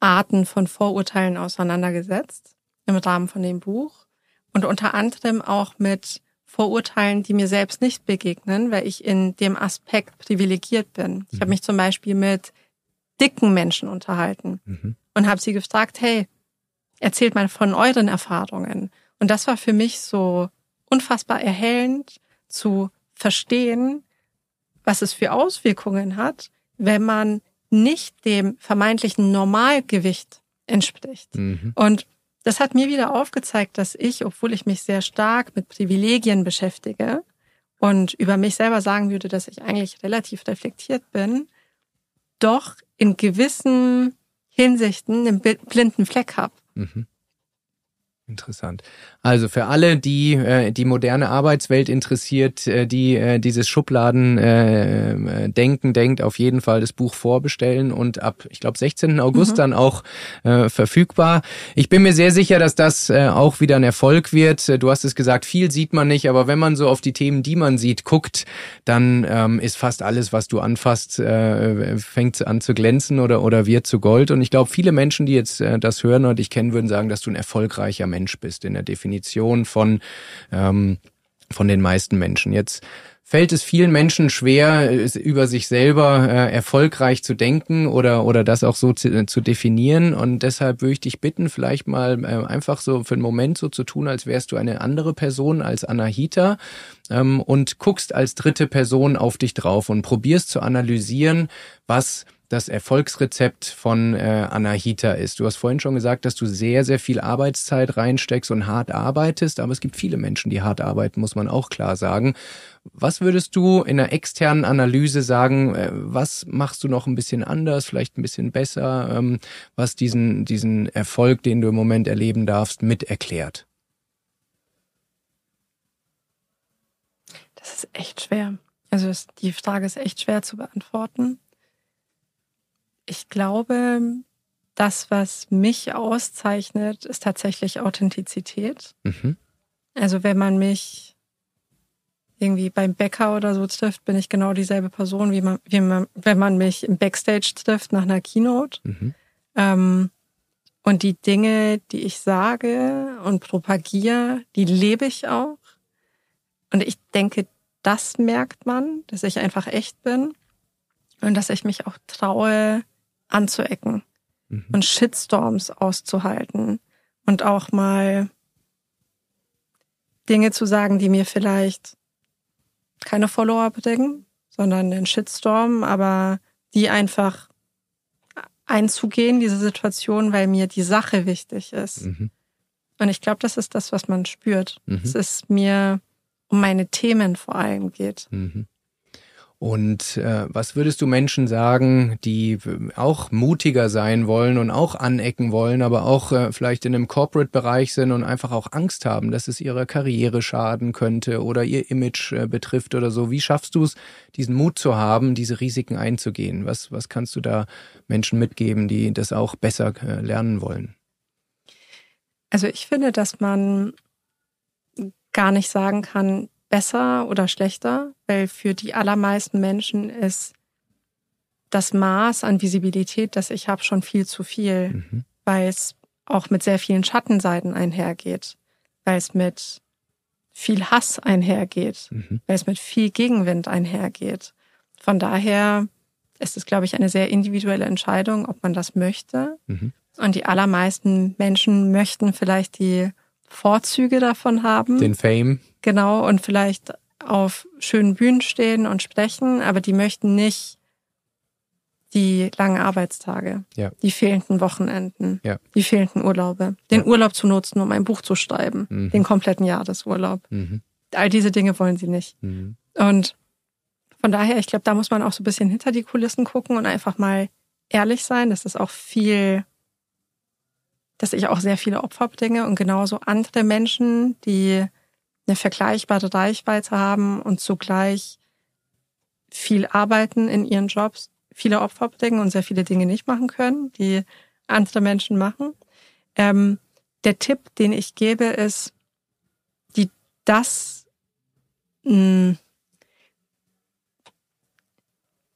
Arten von Vorurteilen auseinandergesetzt im Rahmen von dem Buch und unter anderem auch mit Vorurteilen, die mir selbst nicht begegnen, weil ich in dem Aspekt privilegiert bin. Ich mhm. habe mich zum Beispiel mit dicken Menschen unterhalten mhm. und habe sie gefragt, hey, erzählt mal von euren Erfahrungen. Und das war für mich so unfassbar erhellend zu verstehen, was es für Auswirkungen hat, wenn man nicht dem vermeintlichen Normalgewicht entspricht. Mhm. Und das hat mir wieder aufgezeigt, dass ich, obwohl ich mich sehr stark mit Privilegien beschäftige und über mich selber sagen würde, dass ich eigentlich relativ reflektiert bin, doch in gewissen Hinsichten einen blinden Fleck habe. Mhm. Interessant. Also für alle, die äh, die moderne Arbeitswelt interessiert, äh, die äh, dieses Schubladen äh, denken, denkt, auf jeden Fall das Buch vorbestellen und ab, ich glaube, 16. August mhm. dann auch äh, verfügbar. Ich bin mir sehr sicher, dass das äh, auch wieder ein Erfolg wird. Du hast es gesagt, viel sieht man nicht, aber wenn man so auf die Themen, die man sieht, guckt, dann ähm, ist fast alles, was du anfasst, äh, fängt an zu glänzen oder oder wird zu Gold. Und ich glaube, viele Menschen, die jetzt äh, das hören und dich kennen, würden sagen, dass du ein erfolgreicher Mensch bist in der Definition von, ähm, von den meisten Menschen. Jetzt fällt es vielen Menschen schwer, über sich selber äh, erfolgreich zu denken oder, oder das auch so zu, zu, definieren. Und deshalb würde ich dich bitten, vielleicht mal äh, einfach so für einen Moment so zu tun, als wärst du eine andere Person als Anahita ähm, und guckst als dritte Person auf dich drauf und probierst zu analysieren, was das Erfolgsrezept von äh, Anahita ist. Du hast vorhin schon gesagt, dass du sehr, sehr viel Arbeitszeit reinsteckst und hart arbeitest, aber es gibt viele Menschen, die hart arbeiten, muss man auch klar sagen. Was würdest du in einer externen Analyse sagen, äh, was machst du noch ein bisschen anders, vielleicht ein bisschen besser, ähm, was diesen, diesen Erfolg, den du im Moment erleben darfst, mit erklärt? Das ist echt schwer. Also die Frage ist echt schwer zu beantworten. Ich glaube, das, was mich auszeichnet, ist tatsächlich Authentizität. Mhm. Also wenn man mich irgendwie beim Bäcker oder so trifft, bin ich genau dieselbe Person, wie man, wie man wenn man mich im Backstage trifft nach einer Keynote. Mhm. Ähm, und die Dinge, die ich sage und propagiere, die lebe ich auch. Und ich denke, das merkt man, dass ich einfach echt bin und dass ich mich auch traue, anzuecken mhm. und Shitstorms auszuhalten und auch mal Dinge zu sagen, die mir vielleicht keine Follower bringen, sondern einen Shitstorm, aber die einfach einzugehen, diese Situation, weil mir die Sache wichtig ist. Mhm. Und ich glaube, das ist das, was man spürt. Mhm. Es ist mir um meine Themen vor allem geht. Mhm. Und äh, was würdest du Menschen sagen, die auch mutiger sein wollen und auch anecken wollen, aber auch äh, vielleicht in einem Corporate-Bereich sind und einfach auch Angst haben, dass es ihrer Karriere schaden könnte oder ihr Image äh, betrifft oder so? Wie schaffst du es, diesen Mut zu haben, diese Risiken einzugehen? Was, was kannst du da Menschen mitgeben, die das auch besser äh, lernen wollen? Also ich finde, dass man gar nicht sagen kann, besser oder schlechter, weil für die allermeisten Menschen ist das Maß an Visibilität, das ich habe, schon viel zu viel, mhm. weil es auch mit sehr vielen Schattenseiten einhergeht, weil es mit viel Hass einhergeht, mhm. weil es mit viel Gegenwind einhergeht. Von daher ist es, glaube ich, eine sehr individuelle Entscheidung, ob man das möchte. Mhm. Und die allermeisten Menschen möchten vielleicht die Vorzüge davon haben. Den Fame. Genau, und vielleicht auf schönen Bühnen stehen und sprechen, aber die möchten nicht die langen Arbeitstage, ja. die fehlenden Wochenenden, ja. die fehlenden Urlaube, den ja. Urlaub zu nutzen, um ein Buch zu schreiben, mhm. den kompletten Jahresurlaub. Mhm. All diese Dinge wollen sie nicht. Mhm. Und von daher, ich glaube, da muss man auch so ein bisschen hinter die Kulissen gucken und einfach mal ehrlich sein. Das ist auch viel, dass ich auch sehr viele Opfer bedinge und genauso andere Menschen, die eine vergleichbare Reichweite haben und zugleich viel arbeiten in ihren Jobs, viele Opfer bedecken und sehr viele Dinge nicht machen können, die andere Menschen machen. Ähm, der Tipp, den ich gebe, ist, die das mh, hm,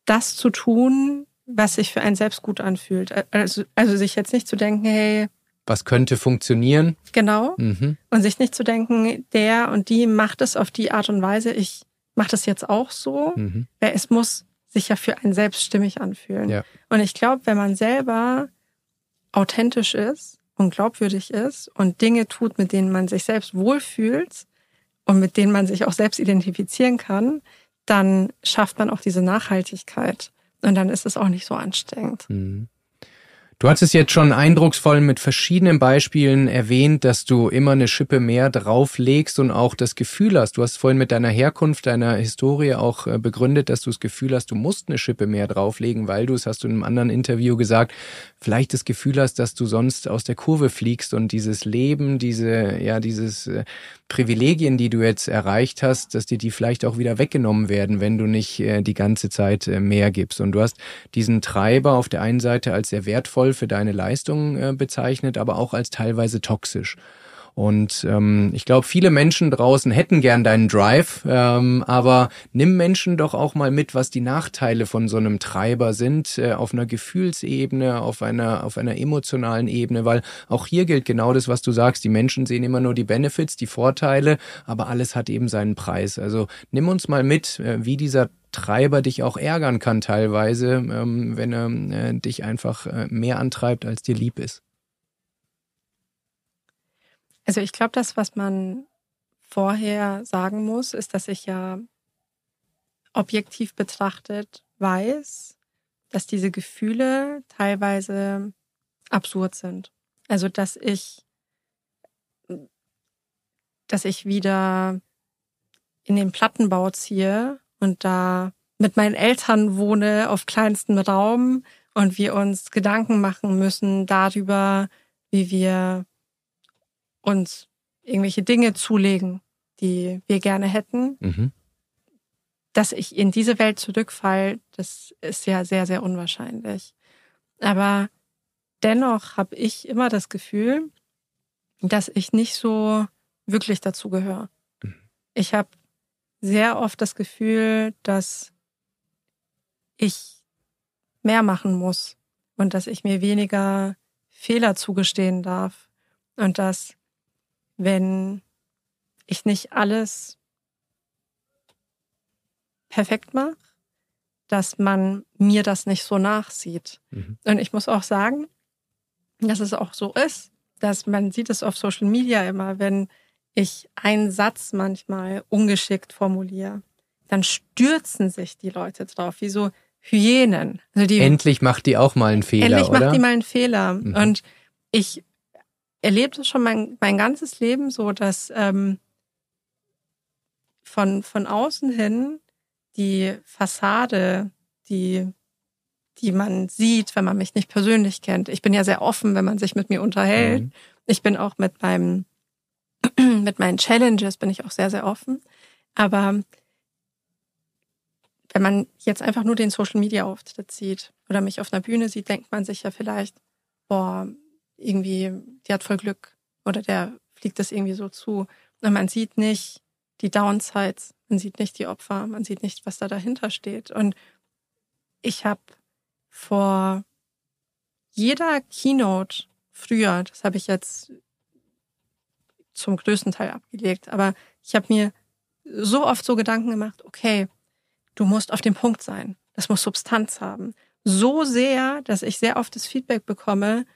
das zu tun, was sich für einen selbst gut anfühlt. Also, also sich jetzt nicht zu denken, hey, was könnte funktionieren. Genau. Mhm. Und sich nicht zu denken, der und die macht es auf die Art und Weise, ich mache das jetzt auch so. Mhm. Es muss sich ja für einen selbst stimmig anfühlen. Ja. Und ich glaube, wenn man selber authentisch ist und glaubwürdig ist und Dinge tut, mit denen man sich selbst wohlfühlt und mit denen man sich auch selbst identifizieren kann, dann schafft man auch diese Nachhaltigkeit. Und dann ist es auch nicht so anstrengend. Mhm. Du hast es jetzt schon eindrucksvoll mit verschiedenen Beispielen erwähnt, dass du immer eine Schippe mehr drauflegst und auch das Gefühl hast. Du hast vorhin mit deiner Herkunft, deiner Historie auch äh, begründet, dass du das Gefühl hast, du musst eine Schippe mehr drauflegen, weil du, es hast du in einem anderen Interview gesagt, vielleicht das Gefühl hast, dass du sonst aus der Kurve fliegst und dieses Leben, diese, ja, dieses äh, Privilegien, die du jetzt erreicht hast, dass dir die vielleicht auch wieder weggenommen werden, wenn du nicht äh, die ganze Zeit mehr gibst. Und du hast diesen Treiber auf der einen Seite als sehr wertvoll wertvoll für deine Leistung äh, bezeichnet, aber auch als teilweise toxisch. Und ähm, ich glaube, viele Menschen draußen hätten gern deinen Drive, ähm, aber nimm Menschen doch auch mal mit, was die Nachteile von so einem Treiber sind, äh, auf einer Gefühlsebene, auf einer, auf einer emotionalen Ebene, weil auch hier gilt genau das, was du sagst. Die Menschen sehen immer nur die Benefits, die Vorteile, aber alles hat eben seinen Preis. Also nimm uns mal mit, äh, wie dieser Treiber dich auch ärgern kann teilweise, ähm, wenn er äh, dich einfach äh, mehr antreibt, als dir lieb ist. Also ich glaube, das, was man vorher sagen muss, ist, dass ich ja objektiv betrachtet weiß, dass diese Gefühle teilweise absurd sind. Also dass ich, dass ich wieder in den Plattenbau ziehe und da mit meinen Eltern wohne auf kleinstem Raum und wir uns Gedanken machen müssen darüber, wie wir uns irgendwelche Dinge zulegen, die wir gerne hätten. Mhm. Dass ich in diese Welt zurückfall, das ist ja sehr, sehr unwahrscheinlich. Aber dennoch habe ich immer das Gefühl, dass ich nicht so wirklich dazu gehöre. Mhm. Ich habe sehr oft das Gefühl, dass ich mehr machen muss und dass ich mir weniger Fehler zugestehen darf und dass wenn ich nicht alles perfekt mache, dass man mir das nicht so nachsieht. Mhm. Und ich muss auch sagen, dass es auch so ist, dass man sieht es auf Social Media immer, wenn ich einen Satz manchmal ungeschickt formuliere, dann stürzen sich die Leute drauf, wie so Hyänen. Also die, endlich macht die auch mal einen Fehler, endlich oder? macht die mal einen Fehler. Mhm. Und ich erlebt es schon mein, mein ganzes Leben so, dass ähm, von, von außen hin die Fassade, die, die man sieht, wenn man mich nicht persönlich kennt. Ich bin ja sehr offen, wenn man sich mit mir unterhält. Mhm. Ich bin auch mit meinem, mit meinen Challenges bin ich auch sehr, sehr offen. Aber wenn man jetzt einfach nur den Social Media Auftritt sieht oder mich auf einer Bühne sieht, denkt man sich ja vielleicht, boah, irgendwie, die hat voll Glück oder der fliegt das irgendwie so zu. Und man sieht nicht die Downsides, man sieht nicht die Opfer, man sieht nicht, was da dahinter steht. Und ich habe vor jeder Keynote früher, das habe ich jetzt zum größten Teil abgelegt, aber ich habe mir so oft so Gedanken gemacht, okay, du musst auf dem Punkt sein, das muss Substanz haben. So sehr, dass ich sehr oft das Feedback bekomme,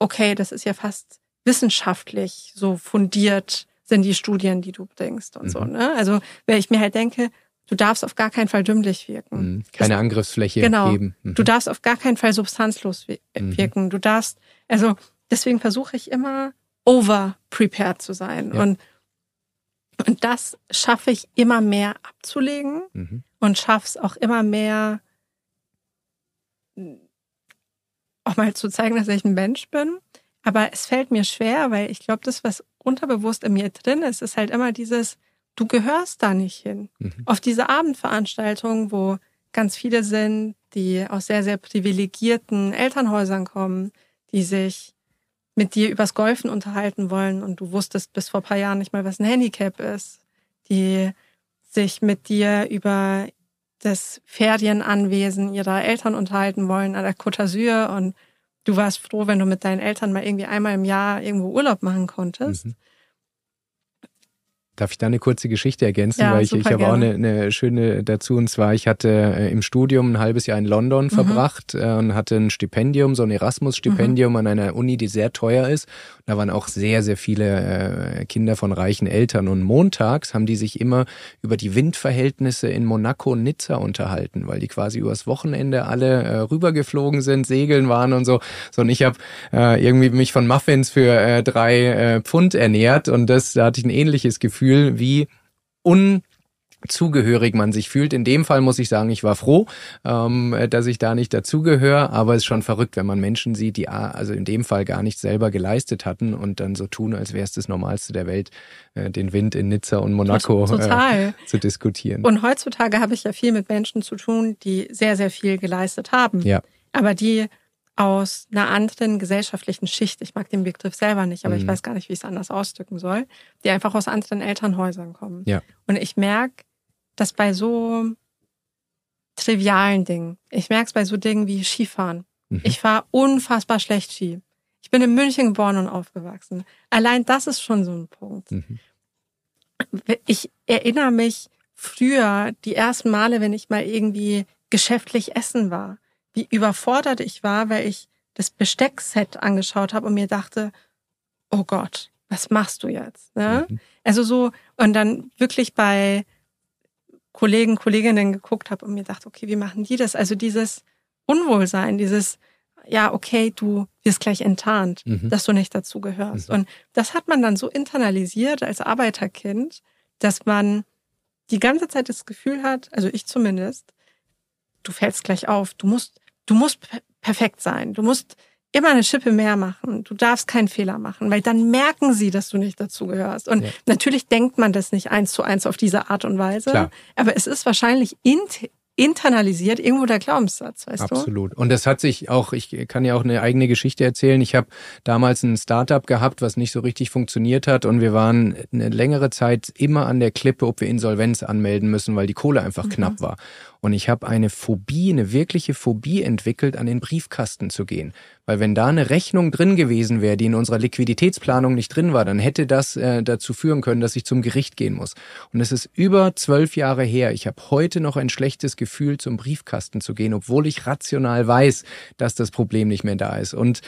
okay, das ist ja fast wissenschaftlich so fundiert sind die Studien, die du bringst und mhm. so. Ne? Also wenn ich mir halt denke, du darfst auf gar keinen Fall dümmlich wirken. Mhm. Keine das, Angriffsfläche genau, geben. Mhm. Du darfst auf gar keinen Fall substanzlos mhm. wirken. Du darfst, also deswegen versuche ich immer over prepared zu sein. Ja. Und, und das schaffe ich immer mehr abzulegen mhm. und schaff's auch immer mehr auch mal zu zeigen, dass ich ein Mensch bin. Aber es fällt mir schwer, weil ich glaube, das, was unterbewusst in mir drin ist, ist halt immer dieses, du gehörst da nicht hin. Mhm. Auf diese Abendveranstaltungen, wo ganz viele sind, die aus sehr, sehr privilegierten Elternhäusern kommen, die sich mit dir übers Golfen unterhalten wollen und du wusstest bis vor paar Jahren nicht mal, was ein Handicap ist, die sich mit dir über das Ferienanwesen ihrer Eltern unterhalten wollen an der Côte d'Azur und du warst froh, wenn du mit deinen Eltern mal irgendwie einmal im Jahr irgendwo Urlaub machen konntest. Mhm. Darf ich da eine kurze Geschichte ergänzen? Ja, Weil ich, ich habe auch eine, eine schöne dazu. Und zwar, ich hatte äh, im Studium ein halbes Jahr in London mhm. verbracht äh, und hatte ein Stipendium, so ein Erasmus-Stipendium mhm. an einer Uni, die sehr teuer ist. Und da waren auch sehr, sehr viele äh, Kinder von reichen Eltern. Und montags haben die sich immer über die Windverhältnisse in Monaco und Nizza unterhalten, weil die quasi übers Wochenende alle rübergeflogen sind, segeln waren und so. So und ich habe irgendwie mich von Muffins für drei Pfund ernährt und das da hatte ich ein ähnliches Gefühl Gefühl, wie unzugehörig man sich fühlt. In dem Fall muss ich sagen, ich war froh, ähm, dass ich da nicht dazugehöre, aber es ist schon verrückt, wenn man Menschen sieht, die also in dem Fall gar nichts selber geleistet hatten und dann so tun, als wäre es das Normalste der Welt, äh, den Wind in Nizza und Monaco äh, zu diskutieren. Und heutzutage habe ich ja viel mit Menschen zu tun, die sehr, sehr viel geleistet haben. Ja. Aber die aus einer anderen gesellschaftlichen Schicht, ich mag den Begriff selber nicht, aber mhm. ich weiß gar nicht, wie ich es anders ausdrücken soll, die einfach aus anderen Elternhäusern kommen. Ja. Und ich merke, dass bei so trivialen Dingen, ich merke es bei so Dingen wie Skifahren. Mhm. Ich fahre unfassbar schlecht Ski. Ich bin in München geboren und aufgewachsen. Allein das ist schon so ein Punkt. Mhm. Ich erinnere mich früher, die ersten Male, wenn ich mal irgendwie geschäftlich essen war wie überfordert ich war, weil ich das Besteckset angeschaut habe und mir dachte, oh Gott, was machst du jetzt? Ne? Mhm. Also so, und dann wirklich bei Kollegen, Kolleginnen geguckt habe und mir dachte, okay, wie machen die das? Also dieses Unwohlsein, dieses, ja, okay, du wirst gleich enttarnt, mhm. dass du nicht dazu gehörst. Mhm. Und das hat man dann so internalisiert als Arbeiterkind, dass man die ganze Zeit das Gefühl hat, also ich zumindest, du fällst gleich auf, du musst, du musst perfekt sein, du musst immer eine Schippe mehr machen, du darfst keinen Fehler machen, weil dann merken sie, dass du nicht dazugehörst. Und ja. natürlich denkt man das nicht eins zu eins auf diese Art und Weise, Klar. aber es ist wahrscheinlich internalisiert irgendwo der Glaubenssatz, weißt Absolut. du? Absolut. Und das hat sich auch, ich kann ja auch eine eigene Geschichte erzählen. Ich habe damals ein Startup gehabt, was nicht so richtig funktioniert hat und wir waren eine längere Zeit immer an der Klippe, ob wir Insolvenz anmelden müssen, weil die Kohle einfach mhm. knapp war. Und ich habe eine Phobie, eine wirkliche Phobie entwickelt, an den Briefkasten zu gehen. Weil wenn da eine Rechnung drin gewesen wäre, die in unserer Liquiditätsplanung nicht drin war, dann hätte das äh, dazu führen können, dass ich zum Gericht gehen muss. Und es ist über zwölf Jahre her. Ich habe heute noch ein schlechtes Gefühl, zum Briefkasten zu gehen, obwohl ich rational weiß, dass das Problem nicht mehr da ist. Und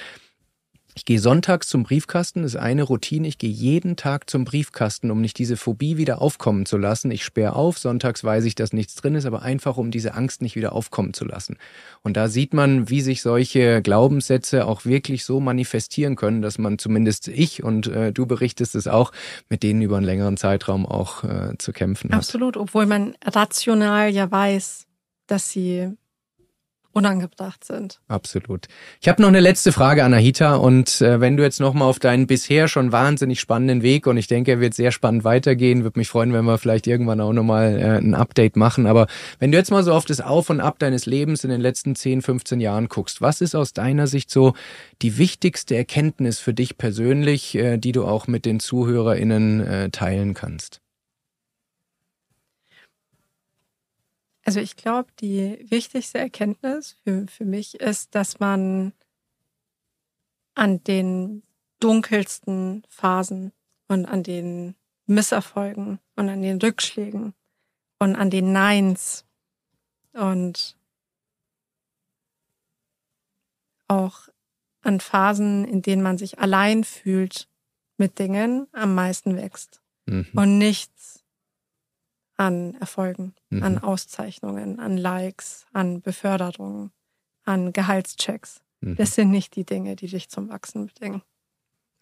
ich gehe sonntags zum Briefkasten, ist eine Routine. Ich gehe jeden Tag zum Briefkasten, um nicht diese Phobie wieder aufkommen zu lassen. Ich sperre auf, sonntags weiß ich, dass nichts drin ist, aber einfach, um diese Angst nicht wieder aufkommen zu lassen. Und da sieht man, wie sich solche Glaubenssätze auch wirklich so manifestieren können, dass man zumindest ich und äh, du berichtest es auch, mit denen über einen längeren Zeitraum auch äh, zu kämpfen hat. Absolut, obwohl man rational ja weiß, dass sie unangebracht sind. Absolut. Ich habe noch eine letzte Frage, Anahita. Und äh, wenn du jetzt nochmal auf deinen bisher schon wahnsinnig spannenden Weg, und ich denke, er wird sehr spannend weitergehen, würde mich freuen, wenn wir vielleicht irgendwann auch nochmal äh, ein Update machen. Aber wenn du jetzt mal so auf das Auf und Ab deines Lebens in den letzten 10, 15 Jahren guckst, was ist aus deiner Sicht so die wichtigste Erkenntnis für dich persönlich, äh, die du auch mit den ZuhörerInnen äh, teilen kannst? Also ich glaube, die wichtigste Erkenntnis für, für mich ist, dass man an den dunkelsten Phasen und an den Misserfolgen und an den Rückschlägen und an den Neins und auch an Phasen, in denen man sich allein fühlt mit Dingen, am meisten wächst. Mhm. Und nichts an Erfolgen, mhm. an Auszeichnungen, an Likes, an Beförderungen, an Gehaltschecks. Mhm. Das sind nicht die Dinge, die dich zum Wachsen bringen.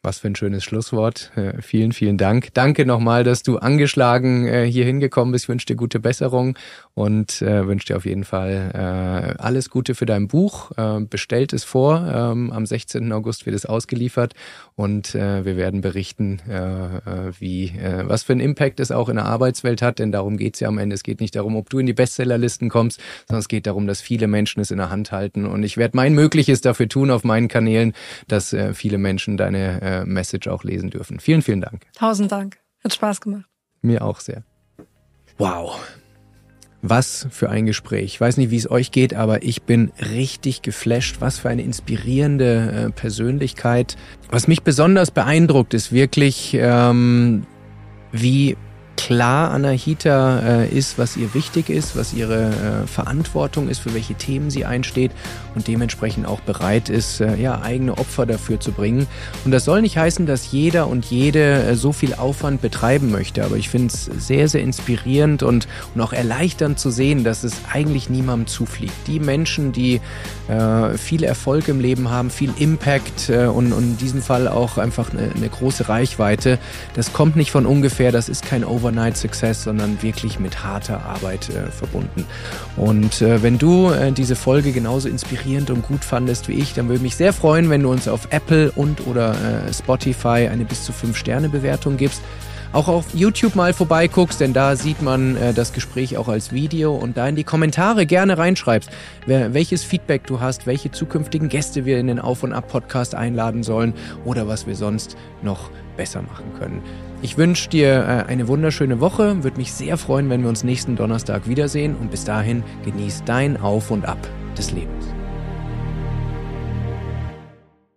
Was für ein schönes Schlusswort. Äh, vielen, vielen Dank. Danke nochmal, dass du angeschlagen äh, hier hingekommen bist. Ich wünsche dir gute Besserung und äh, wünsche dir auf jeden Fall äh, alles Gute für dein Buch. Bestellt es vor. Ähm, am 16. August wird es ausgeliefert und wir werden berichten, wie was für einen Impact es auch in der Arbeitswelt hat. Denn darum geht's ja am Ende. Es geht nicht darum, ob du in die Bestsellerlisten kommst, sondern es geht darum, dass viele Menschen es in der Hand halten. Und ich werde mein Mögliches dafür tun auf meinen Kanälen, dass viele Menschen deine äh, Message auch lesen dürfen. Vielen, vielen Dank. Tausend Dank. Hat Spaß gemacht. Mir auch sehr. Wow. Was für ein Gespräch. Ich weiß nicht, wie es euch geht, aber ich bin richtig geflasht. Was für eine inspirierende äh, Persönlichkeit. Was mich besonders beeindruckt, ist wirklich, ähm, wie klar Anahita äh, ist, was ihr wichtig ist, was ihre äh, Verantwortung ist, für welche Themen sie einsteht und dementsprechend auch bereit ist, äh, ja, eigene Opfer dafür zu bringen. Und das soll nicht heißen, dass jeder und jede äh, so viel Aufwand betreiben möchte, aber ich finde es sehr, sehr inspirierend und, und auch erleichternd zu sehen, dass es eigentlich niemandem zufliegt. Die Menschen, die äh, viel Erfolg im Leben haben, viel Impact äh, und, und in diesem Fall auch einfach eine, eine große Reichweite, das kommt nicht von ungefähr, das ist kein Overnight Success, sondern wirklich mit harter Arbeit äh, verbunden. Und äh, wenn du äh, diese Folge genauso inspirierend und gut fandest wie ich, dann würde mich sehr freuen, wenn du uns auf Apple und oder äh, Spotify eine bis zu 5 Sterne Bewertung gibst auch auf YouTube mal vorbeiguckst, denn da sieht man äh, das Gespräch auch als Video und da in die Kommentare gerne reinschreibst, wer, welches Feedback du hast, welche zukünftigen Gäste wir in den Auf- und Ab-Podcast einladen sollen oder was wir sonst noch besser machen können. Ich wünsche dir äh, eine wunderschöne Woche, würde mich sehr freuen, wenn wir uns nächsten Donnerstag wiedersehen und bis dahin genieß dein Auf und Ab des Lebens.